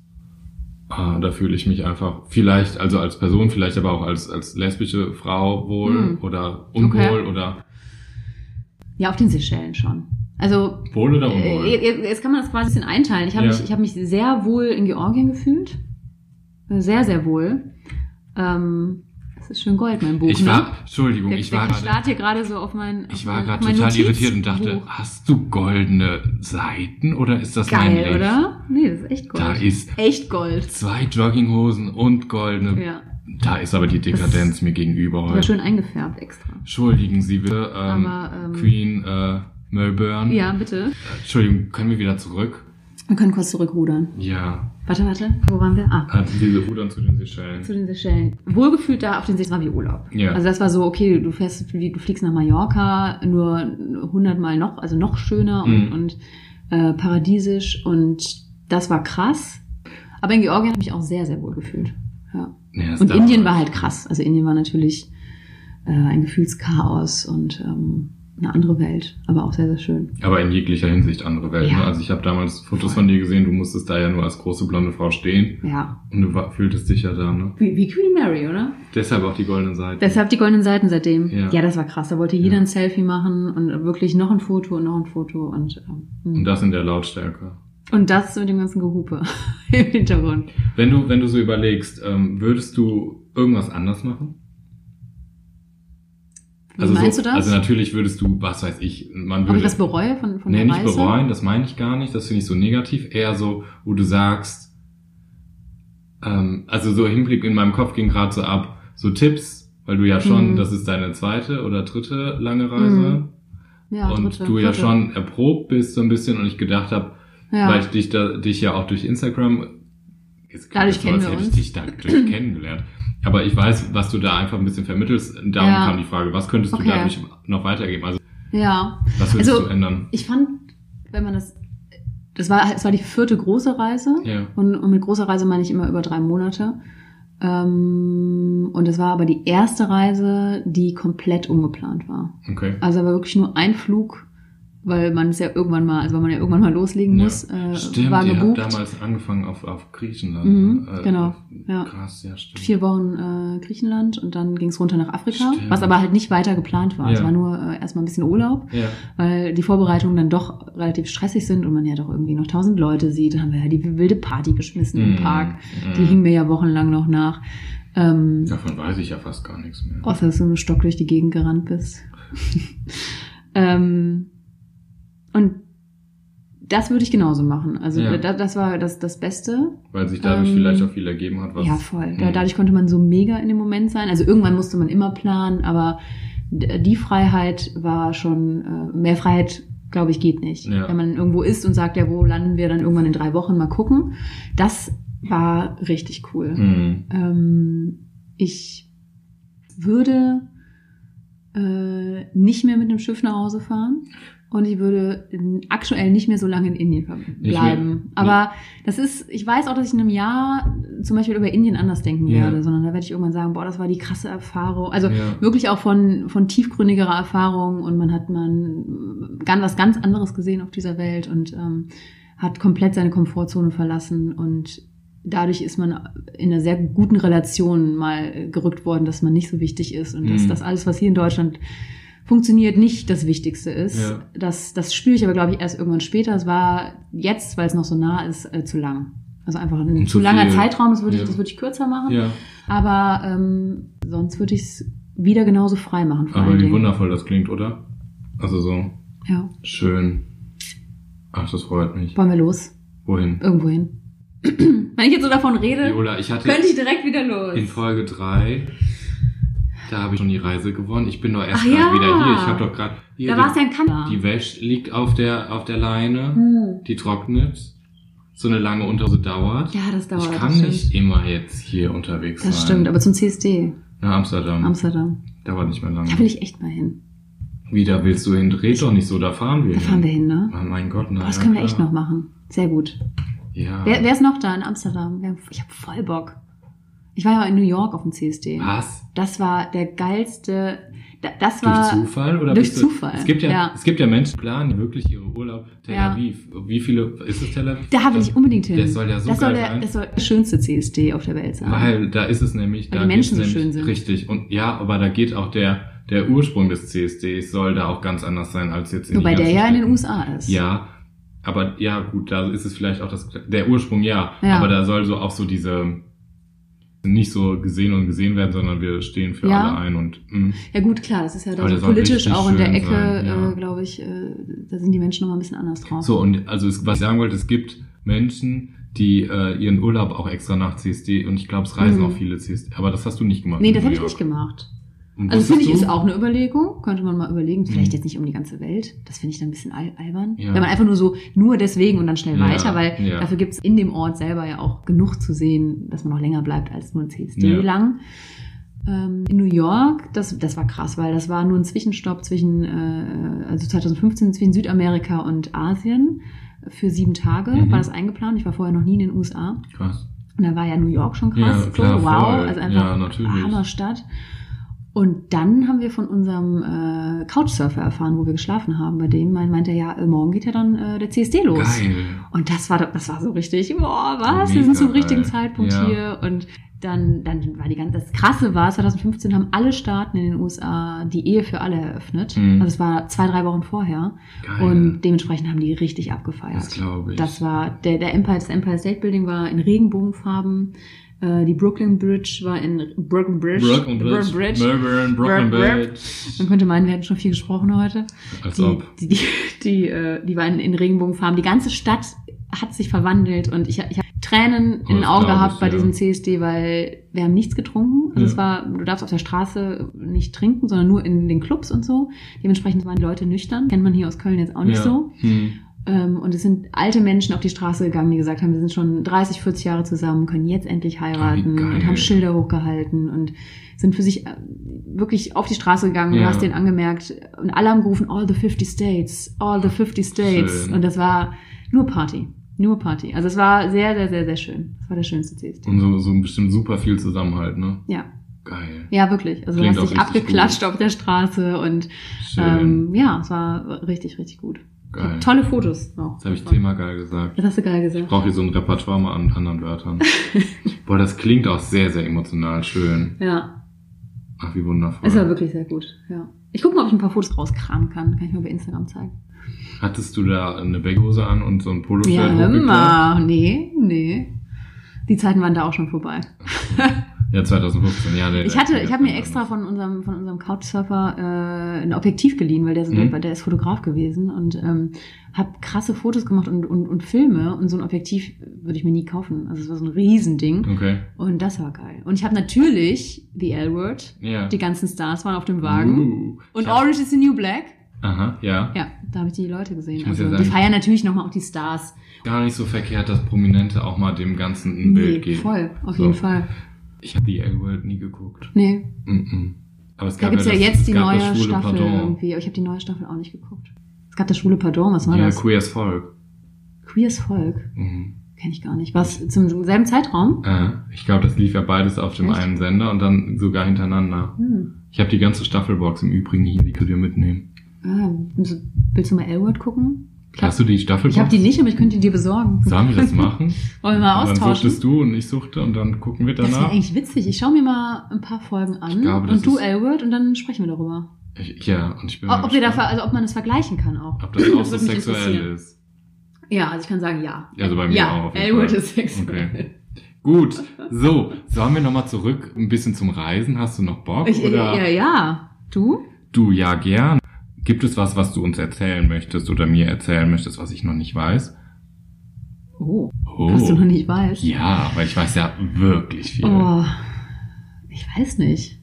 ah, da fühle ich mich einfach, vielleicht, also als Person, vielleicht aber auch als, als lesbische Frau wohl Hm. oder unwohl Okay. oder Ja, auf den Seychellen schon. Also wohl oder unwohl? Äh, jetzt- kann man das quasi ein bisschen einteilen. Ich habe Ja. mich, ich hab mich sehr wohl in Georgien gefühlt. Sehr, sehr wohl. Ähm, das ist schön Gold, mein Buch. ich ne? war, Entschuldigung, der, ich war gerade, starrt hier gerade so auf mein ich war mein- gerade mein total irritiert und dachte, hast du goldene Seiten oder ist das mein Geil, Licht? oder? Nee, das ist echt Gold. Da ist echt Gold. zwei Jogginghosen und goldene. Ja. Da ist aber die Dekadenz mir gegenüber heute. schön eingefärbt extra. Entschuldigen Sie bitte, ähm, Aber, ähm, Queen äh, Melbourne. Ja, bitte. Entschuldigung, können wir wieder zurück? Wir können kurz zurückrudern. Ja, Warte, warte. Wo waren wir? Ah. diese Rudern zu den Seychellen. zu den Seychellen. Wohlgefühlt da auf den Seychellen war wie Urlaub. Ja. Also das war so, okay, du fährst, du fliegst nach Mallorca, nur hundertmal noch, also noch schöner und, Mhm. und äh, paradiesisch und das war krass. Aber in Georgien habe ich mich auch sehr, sehr wohl gefühlt. Ja. Ja, Und Indien war halt krass. Also Indien war natürlich äh, ein Gefühlschaos und ähm, eine andere Welt, aber auch sehr, sehr schön. Aber in jeglicher Hinsicht andere Welt. Ja. Ne? Also ich habe damals Fotos von dir gesehen, du musstest da ja nur als große blonde Frau stehen Ja. und du war, fühltest dich ja da, ne? Wie, wie Queen Mary, oder? Deshalb auch die goldenen Seiten. Deshalb die goldenen Seiten seitdem. Ja. Ja, das war krass. Da wollte jeder Ja. ein Selfie machen und wirklich noch ein Foto und noch ein Foto und, ähm, Und das in der Lautstärke. und das mit dem ganzen Gehupe im Hintergrund. Wenn du, wenn du so überlegst, ähm, würdest du irgendwas anders machen? Wie meinst so, du das? Also natürlich würdest du, was weiß ich, man Ob würde. ich das bereue von, von nee, der nicht Reise? bereuen, das meine ich gar nicht, das finde ich so negativ. Eher so, wo du sagst, ähm, also so Hinblick in meinem Kopf ging gerade so ab, so Tipps, weil du ja schon, Mhm. das ist deine zweite oder dritte lange Reise. Ja, und dritte, du ja vierte. schon erprobt bist so ein bisschen und ich gedacht habe, Ja. weil ich dich da, dich ja auch durch Instagram, jetzt Dadurch das so, kennen wir hätte ich uns. dich dadurch kennengelernt. Aber ich weiß, was du da einfach ein bisschen vermittelst. Darum Ja. kam die Frage, was könntest du Okay. dadurch noch weitergeben? Also, ja. was würdest Also- du ändern? Ich fand, wenn man das, das war, es war die vierte große Reise. Ja. Und, und mit großer Reise meine ich immer über drei Monate. Ähm, und es war aber die erste Reise, die komplett ungeplant war. Okay. Also war wirklich nur ein Flug, weil man es ja irgendwann mal, also weil man ja irgendwann mal loslegen muss, ja. äh, stimmt, war ihr gebucht. habt damals angefangen auf, auf Griechenland. Mhm, ne? genau, ja. Krass, ja, stimmt. Vier Wochen äh, Griechenland und dann ging es runter nach Afrika, Stimmt. was aber halt nicht weiter geplant war. Es Ja. war nur äh, erstmal ein bisschen Urlaub, Ja. weil die Vorbereitungen dann doch relativ stressig sind und man ja doch irgendwie noch tausend Leute sieht. Dann haben wir ja die wilde Party geschmissen im Mhm, Park. mhm. Die hing mir ja wochenlang noch nach. Ähm, Davon weiß ich ja fast gar nichts mehr. Außer dass du mit dem Stock durch die Gegend gerannt bist. ähm, und das würde ich genauso machen. Also Ja. da, das war das, das Beste. Weil sich dadurch Ähm, vielleicht auch viel ergeben hat. Was, ja, voll. Da, Mhm. dadurch konnte man so mega in dem Moment sein. Also irgendwann musste man immer planen, aber die Freiheit war schon, äh, mehr Freiheit, glaube ich, geht nicht. Ja. Wenn man irgendwo ist und sagt, ja, wo landen wir dann irgendwann in drei Wochen, mal gucken. Das war richtig cool. Mhm. Ähm, ich würde äh, nicht mehr mit dem Schiff nach Hause fahren und ich würde aktuell nicht mehr so lange in Indien bleiben. mehr? Aber das ist, ich weiß auch, dass ich in einem Jahr zum Beispiel über Indien anders denken Ja. werde, sondern da werde ich irgendwann sagen, boah, das war die krasse Erfahrung. Also Ja. wirklich auch von, von tiefgründigerer Erfahrung und man hat man ganz was ganz anderes gesehen auf dieser Welt und ähm, hat komplett seine Komfortzone verlassen und dadurch ist man in einer sehr guten Relation mal gerückt worden, dass man nicht so wichtig ist und dass Mhm. das alles, was hier in Deutschland funktioniert, nicht das Wichtigste ist. Ja. Das, das spüre ich aber, glaube ich, erst irgendwann später. Es war jetzt, weil es noch so nah ist, äh, zu lang. Also einfach ein Und zu zu langer. Zeitraum, das würde ich, Ja. das würde ich kürzer machen. Ja. Aber ähm, sonst würde ich es wieder genauso frei machen. Aber wie Dingen. wundervoll das klingt, oder? Also so Ja. schön. Ach, das freut mich. Wollen wir los? Wohin? Irgendwo hin. Wenn ich jetzt so davon rede, Viola, ich könnte ich direkt wieder los. in Folge 3, da habe ich schon die Reise gewonnen. Ich bin doch erst gerade ja. wieder hier. Ich habe doch gerade hier da war es ja in Kanada. die Wäsche liegt auf der auf der Leine, Hm. die trocknet. So eine lange Unterhose dauert. Ja, das dauert. ich das kann stimmt. nicht immer jetzt hier unterwegs Das sein. stimmt, aber zum CSD, Nach Amsterdam. Amsterdam. Dauert nicht mehr lange. Da will ich echt mal hin. Wie, da willst du hin? Red doch nicht so, da fahren wir Da fahren wir hin, ne? Oh mein Gott, nein. Boah, das können wir echt noch machen. Sehr gut. Ja. Wer, wer ist noch da in Amsterdam? Ich habe voll Bock. Ich war ja in New York auf dem CSD. Was? Das war der geilste. da- Das Durch war Zufall? Oder durch du, Zufall, Es gibt ja, ja. es gibt ja Menschen, die planen wirklich ihre Urlaub Tel Ja. Aviv. Wie viele, ist es Tel Aviv? Da will ich unbedingt hin. Das soll ja so das soll geil der, sein. Das soll der schönste CSD auf der Welt sein. Weil da ist es nämlich, Weil da die Menschen so schön sind. Richtig. Und ja, aber da geht auch der, der Ursprung des CSDs soll da auch ganz anders sein als jetzt in Wobei der ja in den Städten. USA ist. Ja, aber ja, gut, da ist es vielleicht auch das, der Ursprung ja, Ja. aber da soll so auch so diese, nicht so gesehen und gesehen werden, sondern wir stehen für Ja. alle ein und, mh. Ja gut, klar, das ist ja da so politisch auch in der Ecke, sein, ja. äh, glaube ich, äh, da sind die Menschen noch mal ein bisschen anders drauf. So, und also es, was ich sagen wollte, es gibt Menschen, die äh, ihren Urlaub auch extra nach CSD und ich glaube, es reisen Mhm. auch viele CSD, aber das hast du nicht gemacht. nee, in das habe ich nicht gemacht. Also finde ich ist auch eine Überlegung, könnte man mal überlegen, vielleicht Mhm. jetzt nicht um die ganze Welt, das finde ich dann ein bisschen al albern. Ja. Wenn man einfach nur so, nur deswegen und dann schnell Ja, weiter, weil ja. dafür gibt's in dem Ort selber ja auch genug zu sehen, dass man noch länger bleibt als nur ein CSD lang. Ähm, in New York, das, das war krass, weil das war nur ein Zwischenstopp zwischen, äh, also 2015 zwischen Südamerika und Asien. Für sieben Tage Mhm. war das eingeplant. Ich war vorher noch nie in den USA. Krass. Und da war ja New York schon krass. Ja, klar, so, wow, voll. also einfach Ja, natürlich. Hammerstadt. Und dann haben wir von unserem äh, Couchsurfer erfahren, wo wir geschlafen haben. Bei dem mein- meinte er, ja, äh, morgen geht ja dann äh, der CSD los. Geil. Und das war, das war so richtig, boah, was? wir sind zum richtigen. Zeitpunkt Ja. hier. Und dann, dann war die ganze, das Krasse war, 2015 haben alle Staaten in den USA die Ehe für alle eröffnet. Mhm. Also es war zwei, drei Wochen vorher. Geil. Und dementsprechend haben die richtig abgefeiert. das glaube ich. Das war, der, der Empire, das Empire State Building war in Regenbogenfarben. Äh, die Brooklyn Bridge war in Brooklyn Bridge. Brooklyn Bridge. Bridge. Melbourne, Brooklyn. Bridge. Man könnte meinen, wir hätten schon viel gesprochen heute. Als Die, ob. die, die, die, äh, die war in, Regenbogenfarben. Die ganze Stadt hat sich verwandelt und ich, ich habe Tränen in den das Augen gehabt ich, bei ja. diesem CSD, weil wir haben nichts getrunken. Also Ja. es war, du darfst auf der Straße nicht trinken, sondern nur in den Clubs und so. Dementsprechend waren die Leute nüchtern. Kennt man hier aus Köln jetzt auch nicht ja. so. Hm. Ähm, und es sind alte Menschen auf die Straße gegangen, die gesagt haben, wir sind schon 30, 40 Jahre zusammen, können jetzt endlich heiraten geil. und haben Schilder hochgehalten und sind für sich äh, wirklich auf die Straße gegangen. Du Ja. hast denen angemerkt und alle haben gerufen, all the 50 States, all the 50 States. Schön. Und das war nur Party. Nur Party. Also es war sehr, sehr, sehr, sehr schön. Das war der schönste CSD. Und so, so bestimmt super viel Zusammenhalt, ne? Ja. Geil. Ja, wirklich. Also Klingt du hast dich abgeklatscht auf der Straße und Schön. ähm, ja, es war richtig, richtig gut. Geil. Tolle Fotos noch. Jetzt habe ich zehnmal geil gesagt. Das hast du geil Ich gesagt. brauche hier so ein Repertoire mal an anderen Wörtern. Boah, das klingt auch sehr, sehr emotional schön. Ja, Ach, wie wundervoll. Es war wirklich sehr gut, ja. Ich gucke mal, ob ich ein paar Fotos rauskramen kann. Kann ich mal bei Instagram zeigen. Hattest du da eine Bagghose an und so ein Poloshirt Ja, immer. Nee, nee. Die Zeiten waren da auch schon vorbei. Ja, 2015, ja. Der, Ich hatte, ich habe mir extra von unserem, von unserem Couchsurfer äh, ein Objektiv geliehen, weil der, so, Mhm. der, der ist Fotograf gewesen und ähm, habe krasse Fotos gemacht und, und, und Filme und so ein Objektiv würde ich mir nie kaufen. Also es war so ein Riesending Okay. und das war geil. Und ich habe natürlich The L-Word, Ja. die ganzen Stars waren auf dem Wagen Uh, und hab- Orange is the New Black. Aha, ja. Ja, da habe ich die Leute gesehen. Also, ja die sagen- feiern natürlich nochmal auch die Stars. Gar nicht so verkehrt, dass Prominente auch mal dem Ganzen ein Bild geben. voll, auf So. jeden Fall. Ich habe die L-World nie geguckt. Nee, Mm -mm. Aber es da gab gibt's ja das, jetzt die neue Staffel Pardon. irgendwie. Ich habe die neue Staffel auch nicht geguckt. Es gab das schwule Pardon, was war Ja, das? Queers Volk. Queers Volk. Mhm. Kenne ich gar nicht. Was, zum selben Zeitraum? Äh, ich glaube, das lief ja beides auf dem Echt? einen Sender und dann sogar hintereinander. Hm. Ich habe die ganze Staffelbox im Übrigen hier, die könnt ihr mitnehmen. Ah, willst du- willst du mal L-Word gucken? Ich hab, Hast du die Staffelbox? ich hab die nicht, aber ich könnte die dir besorgen. Sollen wir das machen? Wollen wir mal Und dann austauschen? suchtest du und ich suchte und dann gucken wir Das wäre danach. eigentlich witzig. Ich schaue mir mal ein paar Folgen an glaube, das und du L-Word und dann sprechen wir darüber. Ich, ja, und ich bin Ob, ob, wir da, gespannt, ver- also ob man es vergleichen kann auch. ob das auch so sexuell ist. Ja, also ich kann sagen, ja. Also bei mir ja, auch jeden Elwood ist sexuell. Okay. Gut, so, sollen wir nochmal zurück ein bisschen zum Reisen? Hast du noch Bock? Ich, oder? ja, ja. Du? Du, ja, gern. Gibt es was, was du uns erzählen möchtest oder mir erzählen möchtest, was ich noch nicht weiß? Oh, Oh. was du noch nicht weißt. Ja, weil ich weiß ja wirklich viel. Oh, ich weiß nicht.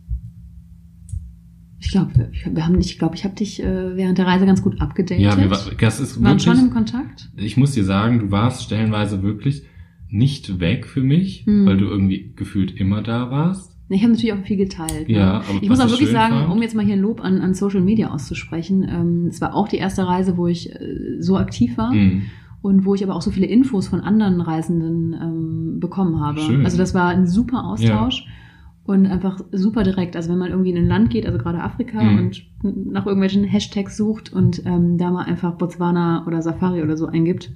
Ich glaube, wir haben dich, ich glaube, ich habe dich äh, während der Reise ganz gut abgedatet. ja, wir, war- das ist waren wirklich, schon im Kontakt. ich muss dir sagen, du warst stellenweise wirklich nicht weg für mich, Hm. weil du irgendwie gefühlt immer da warst. Ich habe natürlich auch viel geteilt. Ja, ne? ich muss auch ich wirklich sagen, fand- um jetzt mal hier ein Lob an, an Social Media auszusprechen, ähm, es war auch die erste Reise, wo ich äh, so aktiv war Mhm. und wo ich aber auch so viele Infos von anderen Reisenden ähm, bekommen habe. Schön. Also das war ein super Austausch und einfach super direkt. Also wenn man irgendwie in ein Land geht, also gerade Afrika Mhm. und nach irgendwelchen Hashtags sucht und ähm, da mal einfach Botswana oder Safari oder so eingibt,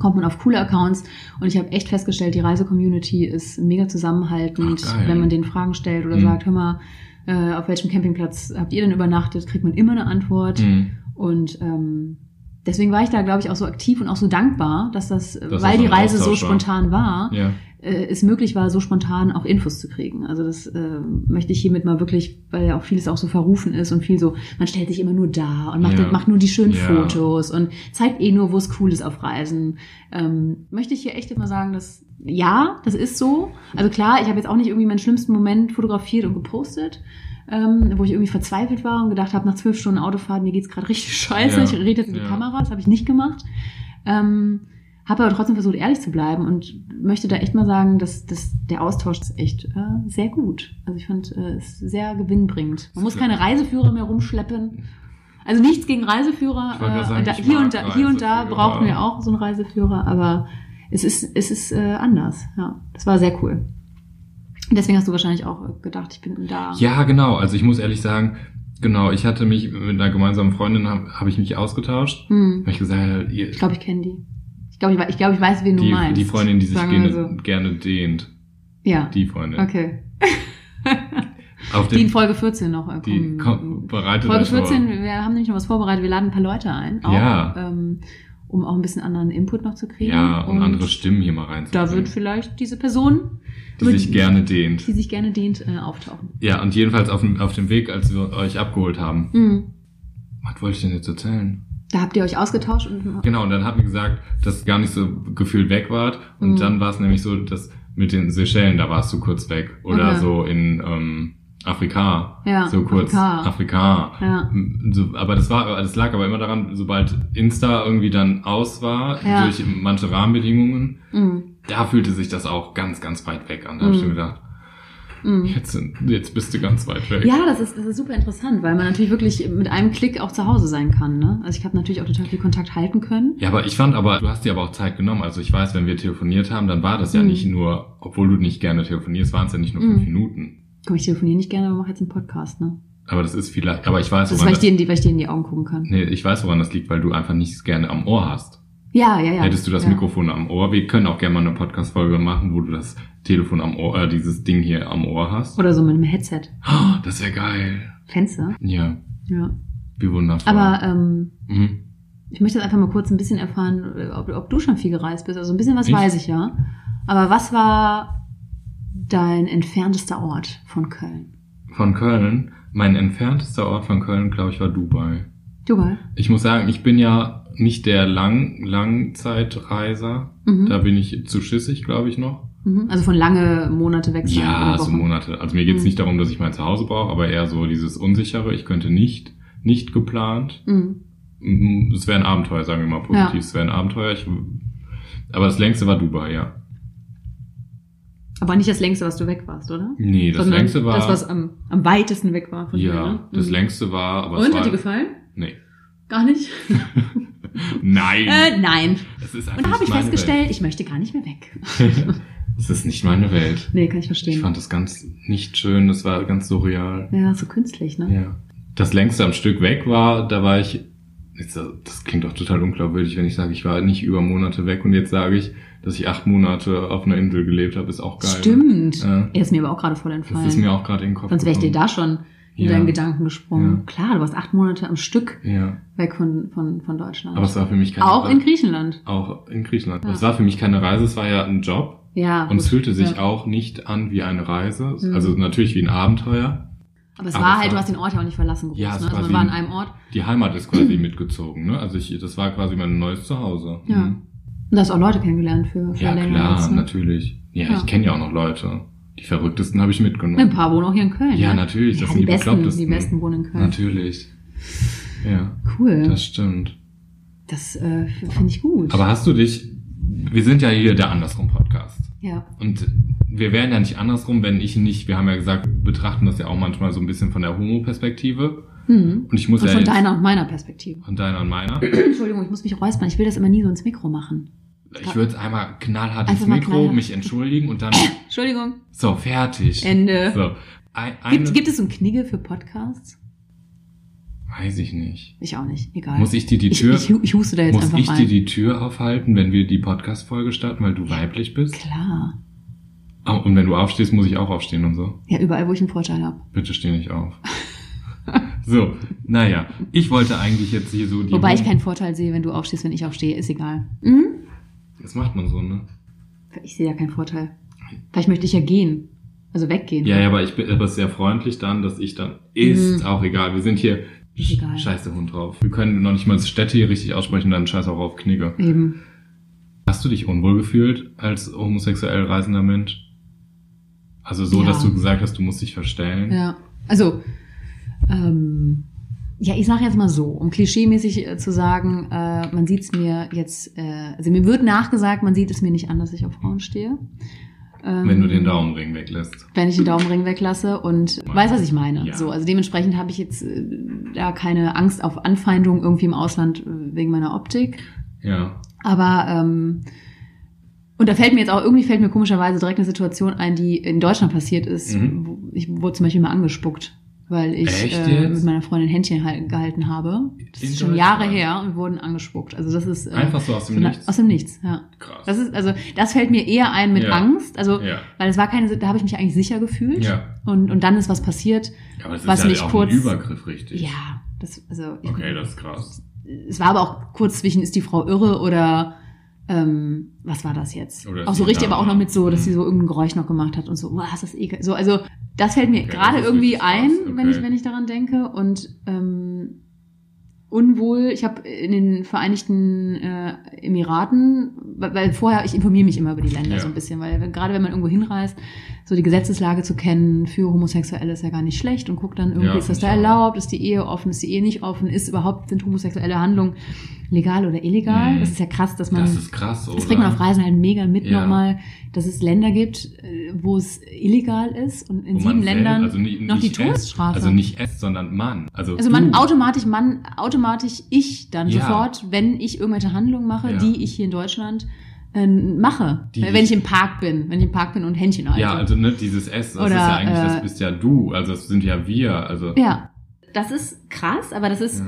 kommt man auf coole Accounts und ich habe echt festgestellt, die Reise-Community ist mega zusammenhaltend. Ach, wenn man den Fragen stellt oder Mhm. sagt, hör mal, äh, auf welchem Campingplatz habt ihr denn übernachtet, kriegt man immer eine Antwort. Mhm. Und ähm, deswegen war ich da, glaube ich, auch so aktiv und auch so dankbar, dass das, das weil die Reise so spontan war, Ja. Äh, es möglich war, so spontan auch Infos zu kriegen. Also das äh, möchte ich hiermit mal wirklich, weil ja auch vieles auch so verrufen ist und viel so, man stellt sich immer nur da und macht, Ja. macht nur die schönen Ja. Fotos und zeigt eh nur, wo es cool ist auf Reisen. Ähm, möchte ich hier echt immer sagen, dass ja, das ist so. Also klar, ich habe jetzt auch nicht irgendwie meinen schlimmsten Moment fotografiert und gepostet. Ähm, wo ich irgendwie verzweifelt war und gedacht habe, nach zwölf Stunden Autofahrt, mir geht's gerade richtig scheiße, Ja. ich rede jetzt in die. Kamera, das habe ich nicht gemacht. Ähm, habe aber trotzdem versucht, ehrlich zu bleiben und möchte da echt mal sagen, dass, dass der Austausch ist echt äh, sehr gut. Also ich fand äh, es sehr gewinnbringend. Man muss keine Reiseführer mehr rumschleppen. Also nichts gegen Reiseführer. Gerade sagen, da, hier, und da, hier und da brauchen wir auch so einen Reiseführer, aber es ist, es ist äh, anders. Ja, das war sehr cool. Deswegen hast du wahrscheinlich auch gedacht, ich bin da. Ja, genau. Also ich muss ehrlich sagen, genau, ich hatte mich mit einer gemeinsamen Freundin, habe hab ich mich ausgetauscht. Hm. Hab ich gesagt, ihr, Ich glaube, ich kenne die. Ich glaube, ich, ich, glaub, ich weiß, wen du die, meinst. die Freundin, die sich gerne, so. gerne dehnt. Ja. Die Freundin. Okay. Auf Die in Folge 14 noch äh, die kommen. komm, bereitet Folge euch vor. 14, wir haben nämlich noch was vorbereitet. Wir laden ein paar Leute ein, auch, Ja. ähm, um auch ein bisschen anderen Input noch zu kriegen. Ja, und, andere Stimmen hier mal rein. Da wird vielleicht diese Person, die sich gerne dehnt. die sich gerne dehnt, äh, auftauchen. Ja, und jedenfalls auf dem, auf dem Weg, als wir euch abgeholt haben. Mhm. Was wollte ich denn jetzt erzählen? Da habt ihr euch ausgetauscht und Genau, und dann hat mir gesagt, dass gar nicht so gefühlt weg wart. Und Mhm. dann war es nämlich so, dass mit den Seychellen, da warst du kurz weg. Oder Okay. so in ähm, Afrika. Ja, so kurz. Afrika. Afrika. Ja. So, aber das war, das lag aber immer daran, sobald Insta irgendwie dann aus war, Ja. durch manche Rahmenbedingungen, Mhm. da fühlte sich das auch ganz, ganz weit weg an. Da hab ich Mhm. mir gedacht, Mhm. jetzt, sind- jetzt bist du ganz weit weg. Ja, das ist, das ist super interessant, weil man natürlich wirklich mit einem Klick auch zu Hause sein kann. Ne? Also ich habe natürlich auch total viel Kontakt halten können. Ja, aber ich fand aber, du hast dir aber auch Zeit genommen. Also ich weiß, wenn wir telefoniert haben, dann war das ja Mhm. nicht nur, obwohl du nicht gerne telefonierst, waren es ja nicht nur Mhm. fünf Minuten. Komm, ich telefoniere nicht gerne, aber mache jetzt einen Podcast. Ne? Aber das ist vielleicht, aber ich weiß, Das ist, woran weil ich, das, dir in die, weil ich dir in die Augen gucken kann. nee, ich weiß, woran das liegt, weil du einfach nicht gerne am Ohr hast. Ja, ja, ja. Hättest du das ja. Mikrofon am Ohr, wir können auch gerne mal eine Podcast-Folge machen, wo du das Telefon am Ohr, äh, dieses Ding hier am Ohr hast. Oder so mit einem Headset. Oh, das wäre geil. Fenster. Ja, Ja. wie wundervoll. Aber ähm, mhm. ich möchte jetzt einfach mal kurz ein bisschen erfahren, ob, ob du schon viel gereist bist. Also ein bisschen was Ich? weiß ich ja. Aber was war dein entferntester Ort von Köln? von Köln, mein entferntester Ort von Köln, glaube ich, war Dubai. Dubai. Ich muss sagen, ich bin ja nicht der Lang Langzeitreiser. Mhm. Da bin ich zu schissig, glaube ich, noch. Mhm. Also von lange Monate weg sein. Ja, so. Monate. Also mir geht es Mhm. nicht darum, dass ich mein Zuhause brauche, aber eher so dieses Unsichere. Ich könnte nicht, nicht geplant. Mhm. Mm, Es wäre ein Abenteuer, sagen wir mal positiv. Ja. Es wäre ein Abenteuer. Ich, aber das längste war Dubai, ja. Aber nicht das längste, was du weg warst, oder? Nee, das Sondern längste war. Das, was am, am weitesten weg war von dir, ja, ne? das Mhm. längste war. Aber es Und, war, hat dir gefallen? Nee. Gar nicht? Nein. Äh, nein. Und habe ich festgestellt, ich möchte gar nicht mehr weg. Welt. Es ist nicht meine Welt. nee, kann ich verstehen. Ich fand das ganz nicht schön. Das war ganz surreal. ja, so künstlich, ne? Ja. Das längste am Stück weg war, da war ich, jetzt, das klingt doch total unglaubwürdig, wenn ich sage, ich war nicht über Monate weg und jetzt sage ich, dass ich acht Monate auf einer Insel gelebt habe, ist auch geil. Stimmt. Ja. Er ist mir aber auch gerade voll Das entfallen. ist mir auch gerade in den Kopf Sonst wäre ich dir da schon in Ja. deinen Gedanken gesprungen. Ja. Klar, du warst acht Monate am Stück Ja. weg von, von, von Deutschland. Aber es war für mich keine auch in Griechenland. Auch in Griechenland. Ja. Es war für mich keine Reise, es war ja ein Job. Ja. Und es fühlte sich auch nicht an wie eine Reise. Mhm. Also natürlich wie ein Abenteuer. Aber es aber war es halt, du war- hast den Ort ja auch nicht verlassen groß. Ja, es ne? war Also man war an ein- einem Ort. Die Heimat ist quasi mitgezogen, ne? Also ich, das war quasi mein neues Zuhause. Ja. Mhm. Und du hast auch Leute kennengelernt für, für Ja, klar, jetzt, ne? natürlich. Ja, Ja. ich kenne ja auch noch Leute. Die verrücktesten habe ich mitgenommen. Ein paar wohnen auch hier in Köln. Ja, ne? natürlich, das Ja, sind die die besten, beklopptesten. die besten wohnen in Köln. Natürlich. Ja, Cool. das stimmt. Das äh, finde ich gut. Aber hast du dich, wir sind ja hier der Andersrum-Podcast. ja. Und wir wären ja nicht andersrum, wenn ich nicht, wir haben ja gesagt, betrachten das ja auch manchmal so ein bisschen von der Homo-Perspektive. Hm. Und ich muss Und ja von deiner und meiner Perspektive. von deiner und meiner. Entschuldigung, ich muss mich räuspern. Ich will das immer nie so ins Mikro machen. Ich würde einmal knallhart ins Mikro, knallhart. mich entschuldigen und dann, Entschuldigung. so, fertig. Ende. So, ein, Gibt, gibt es so ein Knigge für Podcasts? weiß ich nicht. Ich auch nicht. Egal. Muss ich dir die ich, Tür, ich, ich huste da jetzt muss einfach ich rein. dir die Tür aufhalten, wenn wir die Podcast-Folge starten, weil du weiblich bist? Klar. Ah, Und wenn du aufstehst, muss ich auch aufstehen und so. Ja, überall, wo ich einen Vorteil habe. Bitte steh nicht auf. so, naja, ich wollte eigentlich jetzt hier so die. Wobei ich keinen Vorteil sehe, wenn du aufstehst, wenn ich aufstehe. Ist egal. Mhm. Das macht man so, ne? Ich sehe ja keinen Vorteil. Vielleicht möchte ich ja gehen. Also weggehen. Ja, ja, aber ich bin aber sehr freundlich dann, dass ich dann. Ist Mhm. auch egal. Wir sind hier. Ist egal. Scheiß der Hund drauf. Wir können noch nicht mal Städte hier richtig aussprechen, dann scheiß auch auf Knigge. Eben. Hast du dich unwohl gefühlt als homosexuell reisender Mensch? Also so, Ja. dass du gesagt hast, du musst dich verstellen? Ja. Also, ähm, ja, ich sage jetzt mal so, um klischeemäßig äh, zu sagen, äh, man sieht es mir jetzt, äh, also mir wird nachgesagt, man sieht es mir nicht an, dass ich auf Frauen stehe. Ähm, Wenn du den Daumenring weglässt. wenn ich den Daumenring weglasse und weiß, was ich meine. Ja. So, also dementsprechend habe ich jetzt äh, da keine Angst auf Anfeindung irgendwie im Ausland äh, wegen meiner Optik. Ja. Aber ähm, und da fällt mir jetzt auch irgendwie fällt mir komischerweise direkt eine Situation ein, die in Deutschland passiert ist. Mhm. Wo ich wurde zum Beispiel mal angespuckt, weil ich äh, mit meiner Freundin Händchen hal- gehalten habe. Das ist schon? Jahre her und wir wurden angespuckt. Also das ist äh, Einfach so aus dem so Nichts. Aus dem Nichts, ja. Krass. Das ist also das fällt mir eher ein mit Ja. Angst. Also ja. weil es war keine, da habe ich mich eigentlich sicher gefühlt. Ja. Und, und dann ist was passiert. Aber das Was ist ja mich auch kurz- ein Übergriff, richtig. Ja, das, also ich, Okay, das ist krass. es war aber auch kurz zwischen, ist die Frau irre oder ähm, was war das jetzt? Oder auch so richtig, aber auch noch mit so, dass Mhm. sie so irgendein Geräusch noch gemacht hat und so, wow, ist das ekel. So, also das fällt mir Okay, gerade irgendwie ein, wenn okay. ich wenn ich daran denke und ähm, unwohl. Ich habe in den Vereinigten äh, Emiraten, weil, weil vorher ich informiere mich immer über die Länder Ja. so ein bisschen, weil wenn- gerade wenn man irgendwo hinreist, so die Gesetzeslage zu kennen für Homosexuelle ist ja gar nicht schlecht und guckt dann irgendwie, Ja, ist das da auch. erlaubt, ist die Ehe offen, ist die Ehe nicht offen, ist überhaupt sind homosexuelle Handlungen legal oder illegal? Mhm. Das ist ja krass, dass man Das ist krass, oder? das kriegt man auf Reisen halt mega mit Ja. nochmal, dass es Länder gibt, äh, wo es illegal ist und in Wo sieben Ländern also nicht, noch die nicht es, Todesstrafe. Also nicht es, sondern Mann. Also, Also man automatisch, man automatisch ich dann Ja. sofort, wenn ich irgendwelche Handlungen mache, die ich hier in Deutschland äh, mache. Die wenn ich- im Park bin, wenn ich im Park bin und Händchen halte. Ja, also ne, dieses S, das Oder, ist ja eigentlich, äh, das bist ja du. Also das sind ja wir. Also Ja, das ist krass, aber das ist, ja.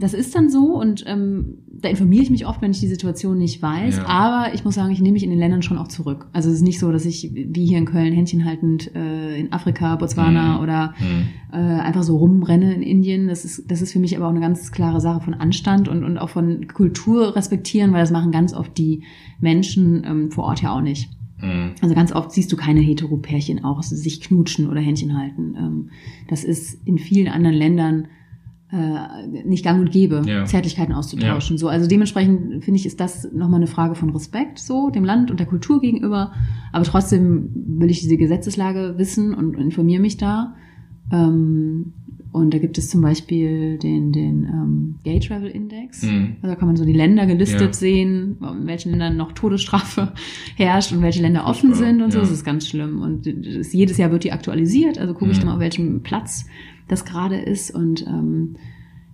Das ist dann so und ähm, da informiere ich mich oft, wenn ich die Situation nicht weiß. Ja. Aber ich muss sagen, ich nehme mich in den Ländern schon auch zurück. Also es ist nicht so, dass ich wie hier in Köln Händchen haltend äh, in Afrika, Botswana Mhm. oder Hm. äh, einfach so rumrenne in Indien. Das ist, das ist für mich aber auch eine ganz klare Sache von Anstand und, und auch von Kultur respektieren, weil das machen ganz oft die Menschen ähm, vor Ort ja auch nicht. Hm. Also ganz oft siehst du keine Hetero-Pärchen auch, also sich knutschen oder Händchen halten. Ähm, das ist in vielen anderen Ländern äh, nicht gang und gäbe, Ja. Zärtlichkeiten auszutauschen. So, also dementsprechend finde ich, ist das nochmal eine Frage von Respekt, so dem Land und der Kultur gegenüber. Aber trotzdem will ich diese Gesetzeslage wissen und informiere mich da. Ähm, und da gibt es zum Beispiel den, den ähm, Gay Travel Index. Hm. Also da kann man so die Länder gelistet Ja. sehen, in welchen Ländern noch Todesstrafe herrscht und welche Länder offen sind und so. ja. Das ist ganz schlimm. Und das, jedes Jahr wird die aktualisiert. Also gucke ich Mhm. dann mal, auf welchem Platz das gerade ist. Und ähm,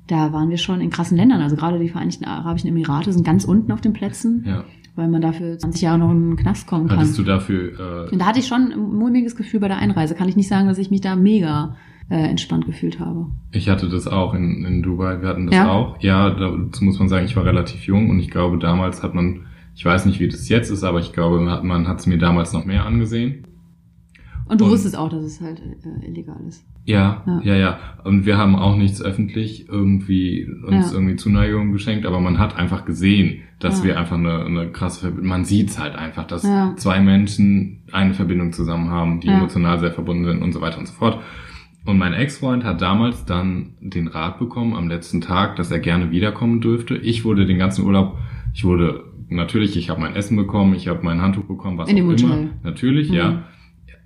da waren wir schon in krassen Ländern. Also gerade die Vereinigten Arabischen Emirate sind ganz unten auf den Plätzen, Ja. weil man dafür 20 Jahre noch in den Knast kommen kann. Hattest du dafür, äh, Und da hatte ich schon ein mulmiges Gefühl bei der Einreise. Kann ich nicht sagen, dass ich mich da mega äh, entspannt gefühlt habe. ich hatte das auch in, in Dubai, wir hatten das Ja? auch. Ja, dazu muss man sagen, ich war relativ jung und ich glaube, damals hat man, ich weiß nicht, wie das jetzt ist, aber ich glaube, man hat man hat es mir damals noch mehr angesehen. Und du Und- wusstest auch, dass es halt äh, illegal ist. Ja, Ja. ja, ja, Und wir haben auch nichts öffentlich irgendwie uns Ja. irgendwie Zuneigung geschenkt, aber man hat einfach gesehen, dass Ja. wir einfach eine, eine krasse Verbindung, man sieht's halt einfach, dass zwei Menschen eine Verbindung zusammen haben, die emotional sehr verbunden sind und so weiter und so fort. Und mein Ex-Freund hat damals dann den Rat bekommen am letzten Tag, dass er gerne wiederkommen dürfte. Ich wurde den ganzen Urlaub, ich wurde natürlich, ich habe mein Essen bekommen, ich habe mein Handtuch bekommen, was In auch immer. Hotel. Natürlich, Mhm. ja.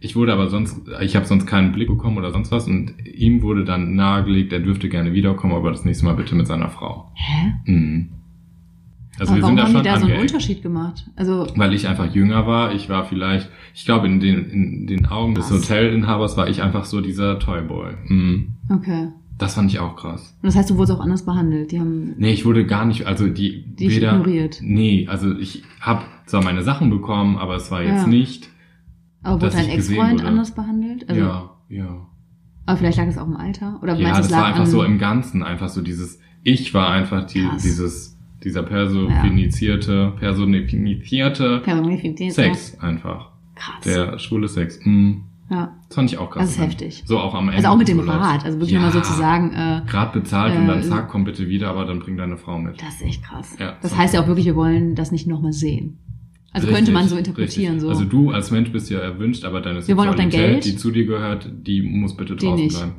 Ich wurde aber sonst, ich habe sonst keinen Blick bekommen oder sonst was und ihm wurde dann nahegelegt, er dürfte gerne wiederkommen, aber das nächste Mal bitte mit seiner Frau. Hä? Mhm. Also Aber wir warum sind da haben schon die da so einen angeeckt. Unterschied gemacht? Also, Weil ich einfach jünger war, ich war vielleicht, ich glaube in den, in den Augen des Was? Hotelinhabers war ich einfach so dieser Toyboy. Mhm. okay. Das fand ich auch krass. Und das heißt, du wurdest auch anders behandelt. Die haben Nee, ich wurde gar nicht, also die dich weder, ignoriert. Nee, also ich habe zwar meine Sachen bekommen, aber es war jetzt Ja. nicht. Aber wurde dein Ex-Freund anders behandelt? Also, ja, ja. Aber vielleicht lag es auch im Alter? Oder Ja, meinst du, das war einfach so im Ganzen, einfach so dieses, ich war einfach die, Krass. dieses, dieser personifizierte, personifizierte Personifiziert, Sex einfach. Krass. Der schwule Sex. Mhm. ja. Das fand ich auch krass. Das ist heftig. So auch am Ende. Also auch mit dem Urlaubs. Rat. Also wirklich ja, mal sozusagen, äh, Grad bezahlt und dann äh, zack, komm bitte wieder, aber dann bring deine Frau mit. das ist echt krass. Ja, das heißt ja auch wirklich, wir wollen das nicht nochmal sehen. Also könnte Richtig, man so interpretieren. richtig. So. Also du als Mensch bist ja erwünscht, aber deine Wir dein Sexualität, Geld. die zu dir gehört, die muss bitte draußen bleiben.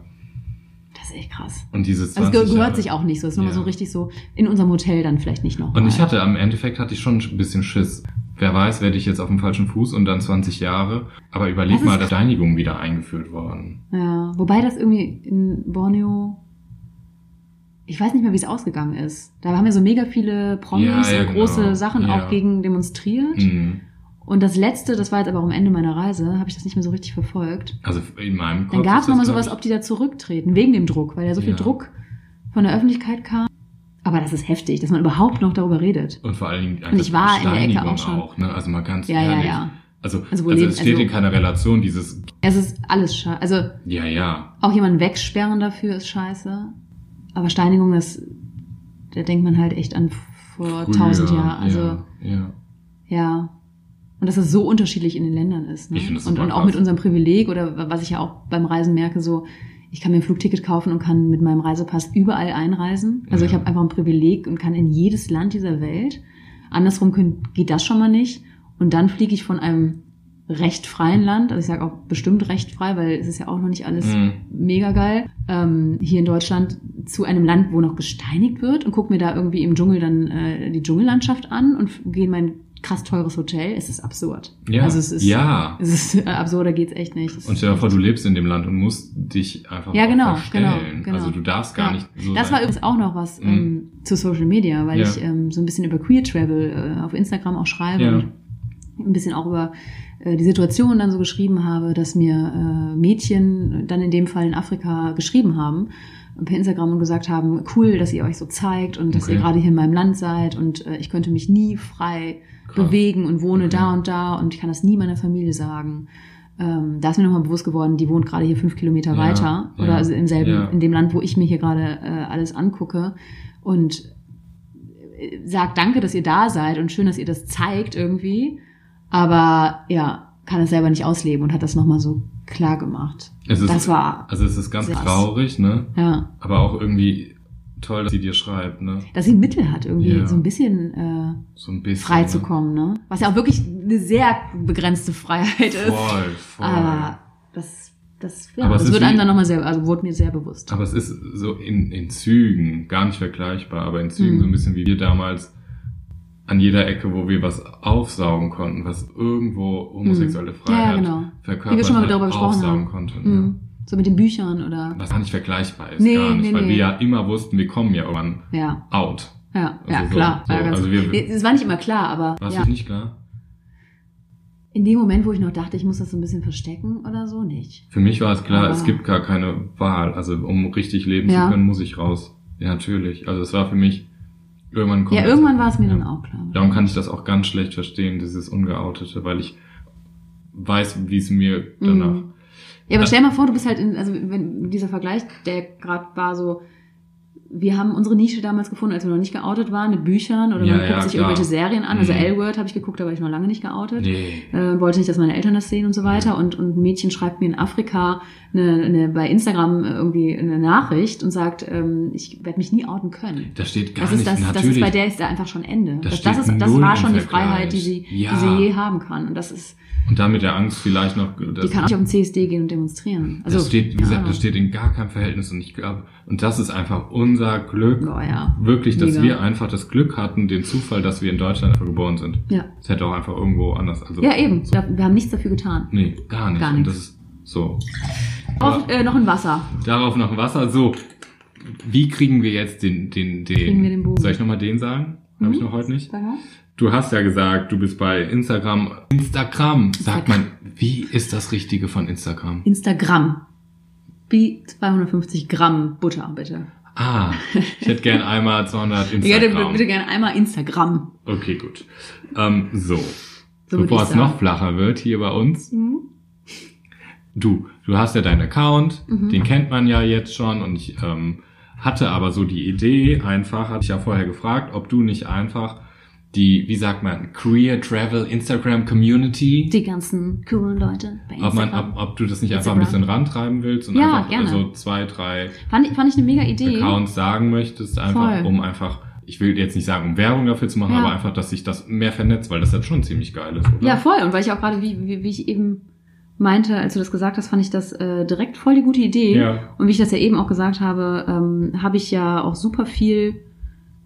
Das ist echt krass. Und dieses Also 20 es ge- gehört Jahre. sich auch nicht so. Das ist nochmal Ja. so richtig so in unserem Hotel dann vielleicht nicht nochmal. Und ich hatte am Endeffekt hatte ich schon ein bisschen Schiss. Wer weiß, werde ich jetzt auf dem falschen Fuß und dann 20 Jahre. Aber überleg Das mal, dass Steinigung wieder eingeführt worden. Ja, wobei das irgendwie in Borneo, ich weiß nicht mehr, wie es ausgegangen ist. Da haben ja so mega viele Promis Ja, ja, und genau. große Sachen Ja. auch gegen demonstriert. Mhm. Und das letzte, das war jetzt aber auch am Ende meiner Reise, habe ich das nicht mehr so richtig verfolgt. Also in meinem Kopf. Dann gab es nochmal sowas, ob die da zurücktreten, wegen dem Druck, weil ja so viel Ja. Druck von der Öffentlichkeit kam. Aber das ist heftig, dass man überhaupt noch darüber redet. Und vor allen Dingen Und ich war in der Ecke auch schon. ne? Also mal ganz Ja, ja, ehrlich. ja. Also, Also also, es steht also- in keiner Relation, dieses, Es ist alles scheiße. Also ja, ja. auch jemanden wegsperren dafür ist scheiße. Aber Steinigung, das, da denkt man halt echt an vor tausend Jahren. Also Ja, ja. Ja. Und dass das so unterschiedlich in den Ländern ist. Ne? Ich das und, und auch krass. mit unserem Privileg oder was ich ja auch beim Reisen merke, so, ich kann mir ein Flugticket kaufen und kann mit meinem Reisepass überall einreisen. Also Ja. ich habe einfach ein Privileg und kann in jedes Land dieser Welt. Andersrum können, geht das schon mal nicht. Und dann fliege ich von einem recht freien Land, also ich sage auch bestimmt recht frei, weil es ist ja auch noch nicht alles Mhm. mega geil, ähm, hier in Deutschland zu einem Land, wo noch gesteinigt wird und guck mir da irgendwie im Dschungel dann äh, die Dschungellandschaft an und gehe in mein krass teures Hotel. Es ist absurd. Ja, Also es ist, ja. es ist äh, absurder geht's echt nicht. Es Und stell dir vor, du lebst in dem Land und musst dich einfach Ja, genau, verstellen. genau, genau. Also du darfst gar Ja. nicht so Das sein. war übrigens auch noch was Mhm. ähm, zu Social Media, weil Ja. ich ähm, so ein bisschen über Queer Travel äh, auf Instagram auch schreibe Ja. und ein bisschen auch über äh, die Situation dann so geschrieben habe, dass mir äh, Mädchen dann in dem Fall in Afrika geschrieben haben per Instagram und gesagt haben, cool, dass ihr euch so zeigt und dass Okay. ihr gerade hier in meinem Land seid und äh, ich könnte mich nie frei Krass. bewegen und wohne Okay. da und da und ich kann das nie meiner Familie sagen. Ähm, da ist mir nochmal bewusst geworden, die wohnt gerade hier fünf Kilometer Ja, weiter ja, oder also im selben, ja. in dem Land, wo ich mir hier gerade äh, alles angucke und äh, sagt danke, dass ihr da seid und schön, dass ihr das zeigt irgendwie, aber ja, kann es selber nicht ausleben und hat das nochmal so klar gemacht. Es ist, das war, Also es ist ganz traurig, ne? ja, Aber auch irgendwie toll, dass sie dir schreibt, ne? dass sie Mittel hat, irgendwie Ja. so ein bisschen äh, So ein bisschen. frei ne? zu kommen, ne? Was ja auch wirklich eine sehr begrenzte Freiheit ist. Voll, voll. Aber das, das, ja, Aber das wird wie- einem dann nochmal sehr, also wurde mir sehr bewusst. Aber es ist so in, in Zügen, gar nicht vergleichbar, aber in Zügen Mhm. so ein bisschen wie wir damals an jeder Ecke, wo wir was aufsaugen konnten, was irgendwo homosexuelle Mhm. Ja, Freiheit ja, genau. verkörpert Wie wir schon mal darüber gesprochen aufsaugen haben. konnten. Mhm. So mit den Büchern oder. Was gar nicht vergleichbar ist, Nee, gar nicht, nee, weil nee. wir ja immer wussten, wir kommen ja irgendwann ja, out. ja, Also ja, so- klar. so, ja, also wir- es war nicht immer klar, aber War es ja. nicht klar? in dem Moment, wo ich noch dachte, ich muss das so ein bisschen verstecken oder so, nicht. Für mich war es klar, Aber- es gibt gar keine Wahl. Also um richtig leben Ja. zu können, muss ich raus. Ja, natürlich. Also es war für mich irgendwann kommt Ja, irgendwann war es mir ja. dann auch klar. Darum kann ich das auch ganz schlecht verstehen, dieses Ungeoutete, weil ich weiß, wie es mir danach. Mhm. Ja, aber stell mal vor, du bist halt in, also wenn dieser Vergleich, der gerade war so, wir haben unsere Nische damals gefunden, als wir noch nicht geoutet waren, mit Büchern oder Ja, man guckt ja, sich klar. irgendwelche Serien an. Also Mhm. L-Word habe ich geguckt, da war ich noch lange nicht geoutet. Nee. Äh, wollte nicht, dass meine Eltern das sehen und so weiter. Und, und ein Mädchen schreibt mir in Afrika eine, eine, bei Instagram irgendwie eine Nachricht und sagt, ähm, ich werde mich nie outen können. Das steht gar Das ist, nicht, das, das natürlich. ist bei der ist da einfach schon Ende. Das Das, das, ist, das war schon die. Freiheit, die sie, Ja. die sie je haben kann. Und das ist, und dann mit der Angst vielleicht noch. die Das, kann auch nicht auf den CSD gehen und demonstrieren. Also, das steht, wie ja. gesagt, das steht in gar keinem Verhältnis. Und ich glaube, und das ist einfach unser Glück. Oh, ja. Wirklich, dass Mega. wir einfach das Glück hatten, den Zufall, dass wir in Deutschland einfach geboren sind. Ja. Es hätte auch einfach irgendwo anders. Also, Ja, eben. So. Wir haben nichts dafür getan. Nee, gar nicht. Gar Und nichts. das ist so. Auf, äh, noch ein Wasser. Darauf noch Wasser. So, wie kriegen wir jetzt den, den, den. Kriegen wir den Bogen? Soll ich nochmal den sagen? Hab Mhm. ich noch heute nicht. Du hast ja gesagt, du bist bei Instagram. Instagram, sagt Instagram. man. Wie ist das Richtige von Instagram? Instagram. Wie 250 Gramm Butter, bitte. Ah, ich hätte gern einmal 200 Ich hätte Instagram. bitte gerne einmal Instagram. Okay, gut. Ähm, so, So bevor es noch flacher wird hier bei uns. Mhm. Du, du hast ja deinen Account, Mhm. den kennt man ja jetzt schon und ich ähm, hatte aber so die Idee einfach, hatte ich ja vorher gefragt, ob du nicht einfach die, wie sagt man, Career Travel Instagram Community, Die ganzen coolen Leute bei ob, man, Instagram. ob, ob du das nicht einfach ein Instagram. bisschen rantreiben willst und Ja, einfach gerne. so zwei, drei fand, ich, fand ich eine mega Idee. Accounts sagen möchtest, einfach Voll. um einfach, ich will jetzt nicht sagen, um Werbung dafür zu machen, Ja. aber einfach, dass sich das mehr vernetzt, weil das jetzt schon ziemlich geil ist, oder? Ja, voll. Und weil ich auch gerade, wie, wie, wie ich eben meinte, als du das gesagt hast, fand ich das äh, direkt voll die gute Idee. Ja. Und wie ich das ja eben auch gesagt habe, ähm, habe ich ja auch super viel,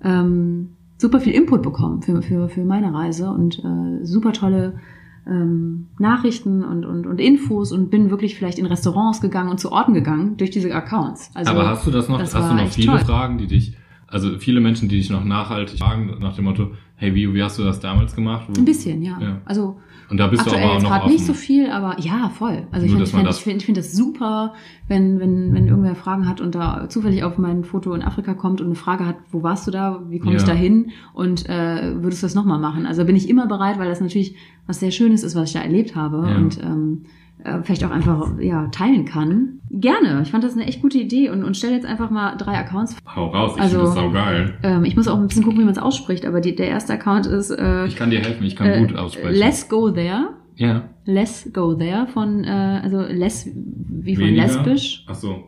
ähm, super viel Input bekommen für, für, für meine Reise und äh, super tolle ähm, Nachrichten und, und, und Infos und bin wirklich vielleicht in Restaurants gegangen und zu Orten gegangen durch diese Accounts. Also, Aber hast du das noch, das hast du noch viele toll. Fragen, die dich, also viele Menschen, die dich noch nachhaltig fragen, nach dem Motto, hey, wie, wie hast du das damals gemacht? Wo- Ein bisschen, ja. Ja. Also Und da bist aktuell du aber auch noch offen. nicht so viel, aber ja, voll. Also ich Nur, finde ich man find, das- ich find, ich find das super, wenn, wenn, wenn irgendwer Fragen hat und da zufällig auf mein Foto in Afrika kommt und eine Frage hat, wo warst du da, wie komme ich Ja. da hin und äh, würdest du das nochmal machen? Also bin ich immer bereit, weil das natürlich was sehr Schönes ist, was ich da erlebt habe Ja. und ähm, äh, vielleicht auch einfach ja teilen kann. Gerne. Ich fand das eine echt gute Idee und, und stell jetzt einfach mal drei Accounts. Hau raus, ich Also- finde das saugeil. Ähm, ich muss auch ein bisschen gucken, wie man es ausspricht, aber die, der erste Account ist äh, Ich kann dir helfen, ich kann äh, gut aussprechen. Let's Go There. ja. Let's Go There von, äh, also less, wie von Weniger? lesbisch. Ach so.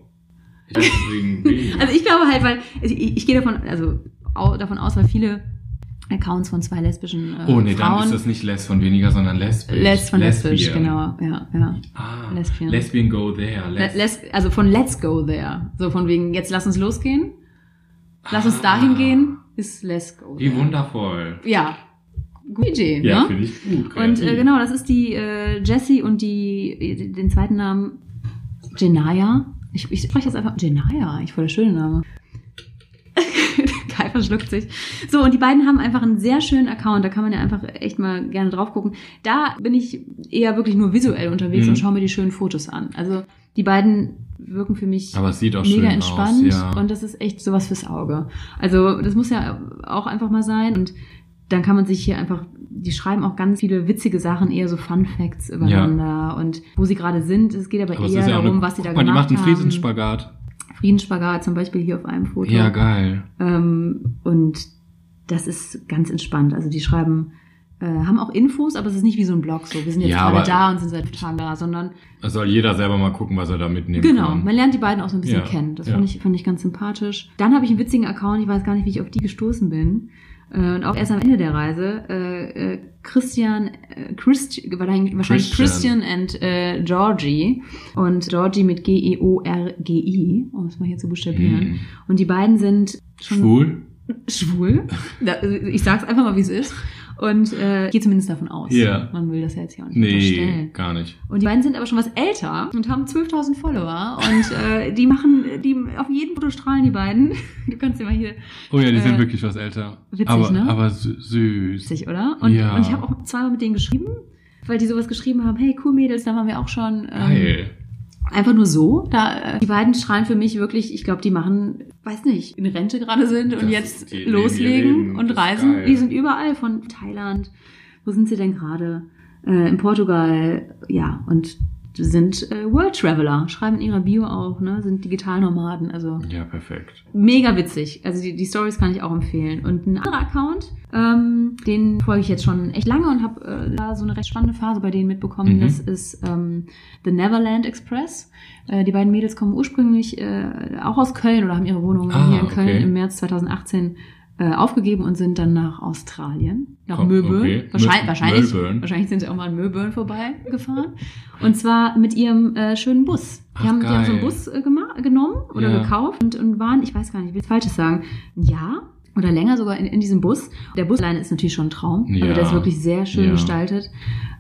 Ich. Also ich glaube halt, weil ich, ich gehe davon, also au, davon aus, weil viele Accounts von zwei lesbischen äh, oh nee, dann Frauen ist das nicht less von weniger, sondern lesbisch. Les von lesbisch, Lesbian. genau, ja, ja. Ah, Lesbian. Lesbian go there. Le- Les Les, also von Let's Go There. So von wegen, jetzt lass uns losgehen. Lass uns Ah. dahin gehen, ist Let's Go Wie There. wundervoll. Ja. Gute Idee, Ja, ne? finde ich gut. Und kreativ. äh, genau, das ist die äh, Jessie und die den zweiten Namen Jenaya. Ich, ich spreche jetzt einfach Jenaya, ich voll der schöne Name. Kai verschluckt sich. So, und die beiden haben einfach einen sehr schönen Account. Da kann man ja einfach echt mal gerne drauf gucken. Da bin ich eher wirklich nur visuell unterwegs Mhm. und schaue mir die schönen Fotos an. Also die beiden wirken für mich Aber es sieht auch mega schön entspannt aus. Ja. und das ist echt sowas fürs Auge. Also das muss ja auch einfach mal sein und dann kann man sich hier einfach, die schreiben auch ganz viele witzige Sachen, eher so Fun Facts übereinander und wo sie gerade sind. Es geht aber, Aber eher ja darum, eine, was sie da guck mal, die gemacht macht einen haben. Friedensspagat zum Beispiel hier auf einem Foto. Ja, geil. Ähm, und das ist ganz entspannt. Also die schreiben, äh, haben auch Infos, aber es ist nicht wie so ein Blog so. Wir sind jetzt Ja, gerade da und sind seit Tagen da, sondern Da soll jeder selber mal gucken, was er da mitnehmen Genau, kann. man lernt die beiden auch so ein bisschen Ja, kennen. Das ja. fand, ich, fand ich ganz sympathisch. Dann habe ich einen witzigen Account, ich weiß gar nicht, wie ich auf die gestoßen bin. Äh, Und auch erst am Ende der Reise. Äh, äh, Christian, äh, Christ, wahrscheinlich, Christian. Christian and äh, Georgie. Und Georgie mit G-E-O-R-G-I, um es mal hier zu buchstabieren. Mhm. Und die beiden sind schon Schwul? schwul. Ich sag's einfach mal, wie es ist. Und äh, gehe zumindest davon aus. Ja. Man will das ja jetzt hier auch nicht Nee, gar nicht. Und die beiden sind aber schon was älter und haben 12.000 Follower. Und äh, die machen, die auf jedem Foto strahlen die beiden. Du kannst dir mal hier Oh ja, die sind Äh, wirklich was älter. witzig, aber, ne? Aber sü- süß. witzig, oder? Und, Ja. und ich habe auch zweimal mit denen geschrieben, weil die sowas geschrieben haben, hey, cool Mädels, da waren wir auch schon. Ähm, Geil. Einfach nur so. Da, äh, die beiden strahlen für mich wirklich, ich glaube, die machen, weiß nicht, in Rente gerade sind und Das jetzt die loslegen und reisen. geil. Die sind überall von Thailand. Wo sind sie denn gerade? Äh, in Portugal, ja, und sind äh, World Traveler, schreiben in ihrer Bio auch, ne, sind Digitalnomaden, also Ja, perfekt. mega witzig. Also die, die Stories kann ich auch empfehlen. Und ein anderer Account, ähm, den folge ich jetzt schon echt lange und habe äh, da so eine recht spannende Phase bei denen mitbekommen. Mhm. Das ist ähm, The Neverland Express. Äh, die beiden Mädels kommen ursprünglich äh, auch aus Köln oder haben ihre Wohnung Ah, hier in Köln okay. im März 2018 äh, aufgegeben und sind dann nach Australien, nach Oh, Melbourne. okay. Wahrscheinlich, wahrscheinlich, Melbourne. wahrscheinlich sind sie auch mal in Melbourne vorbeigefahren. Und zwar mit ihrem äh, schönen Bus. Die, Ach, haben, die haben so einen. Bus äh, genommen oder Ja. gekauft und, und waren, ich weiß gar nicht, ich will Falsches sagen, ein Jahr oder länger sogar in, in diesem Bus. Der Bus alleine ist natürlich schon ein Traum. Ja. Also der ist wirklich sehr schön Ja. gestaltet.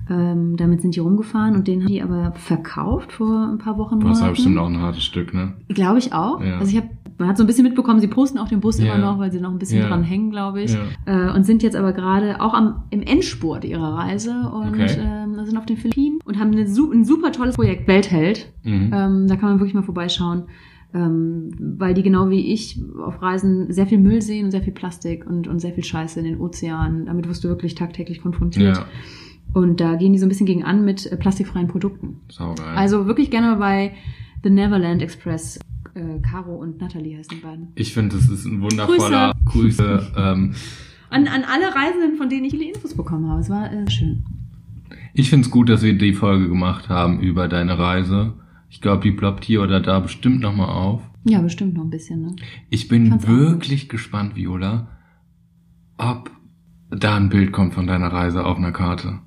Ähm, damit sind die rumgefahren und den haben die aber verkauft vor ein paar Wochen. Boah, das war bestimmt auch ein hartes Stück, ne? Glaube ich auch. Ja. Also ich habe, man hat so ein bisschen mitbekommen, sie posten auch den Bus Ja. immer noch, weil sie noch ein bisschen Ja. dran hängen, glaube ich. Ja. Äh, und sind jetzt aber gerade auch am, im Endspurt ihrer Reise und Okay. ähm, sind auf den Philippinen und haben eine, ein super tolles Projekt, Weltheld. Mhm. Ähm, da kann man wirklich mal vorbeischauen. Ähm, weil die genau wie ich auf Reisen sehr viel Müll sehen und sehr viel Plastik und, und sehr viel Scheiße in den Ozeanen. Damit wirst du wirklich tagtäglich konfrontiert. Ja, Und da gehen die so ein bisschen gegen an mit äh, plastikfreien Produkten. saugeil. Also wirklich gerne mal bei The Neverland Express. Äh, Caro und Natalie heißen die beiden. ich finde, das ist ein wundervoller Grüße. ähm, An, an alle Reisenden, von denen ich viele Infos bekommen habe. Es war äh, schön. ich finde es gut, dass wir die Folge gemacht haben über deine Reise. Ich glaube, die ploppt hier oder da bestimmt nochmal auf. Ja, bestimmt noch ein bisschen, ne? Ich bin Fand's wirklich gespannt, Viola, ob da ein Bild kommt von deiner Reise auf einer Karte.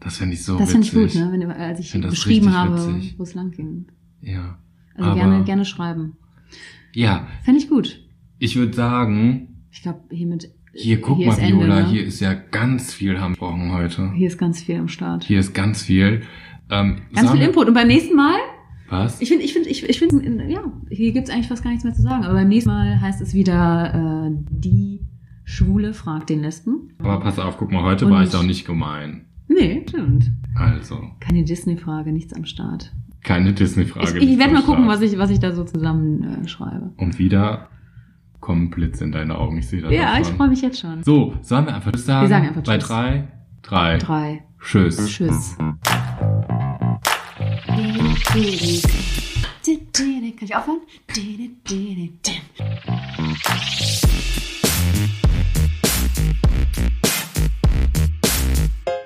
Das finde ich so das finde ich witzig. gut, ne? Wenn, du- als ich das beschrieben habe, witzig. wo es lang ging. Ja. Also gerne, gerne schreiben. Ja, Fände ich gut. ich würde sagen, Ich glaube, hiermit. hier guck hier mal, ist Ende, Viola, ne? hier ist ja ganz viel haben wir gesprochen heute. Hier ist ganz viel am Start. Hier ist ganz viel. Ähm, Ganz viel Input. Und beim nächsten Mal, Was? ich finde, ich finde, ich, ich finde, ja, hier gibt's eigentlich fast gar nichts mehr zu sagen. Aber beim nächsten Mal heißt es wieder, äh, die Schwule fragt den Lesben. Aber pass auf, guck mal, heute Und- war ich auch nicht gemein. Nee, stimmt. Also, Keine Disney-Frage, nichts am Start. keine Disney-Frage. Ich, ich werde mal gucken, was was ich, was ich da so zusammen äh, schreibe. Und wieder kommen Blitze in deine Augen. Ich sehe das Ja, auch ich freue mich jetzt schon. So, sollen wir einfach Tschüss sagen? Wir sagen einfach Bei Tschüss. drei, drei, Drei. Tschüss. Tschüss. Kann ich aufhören?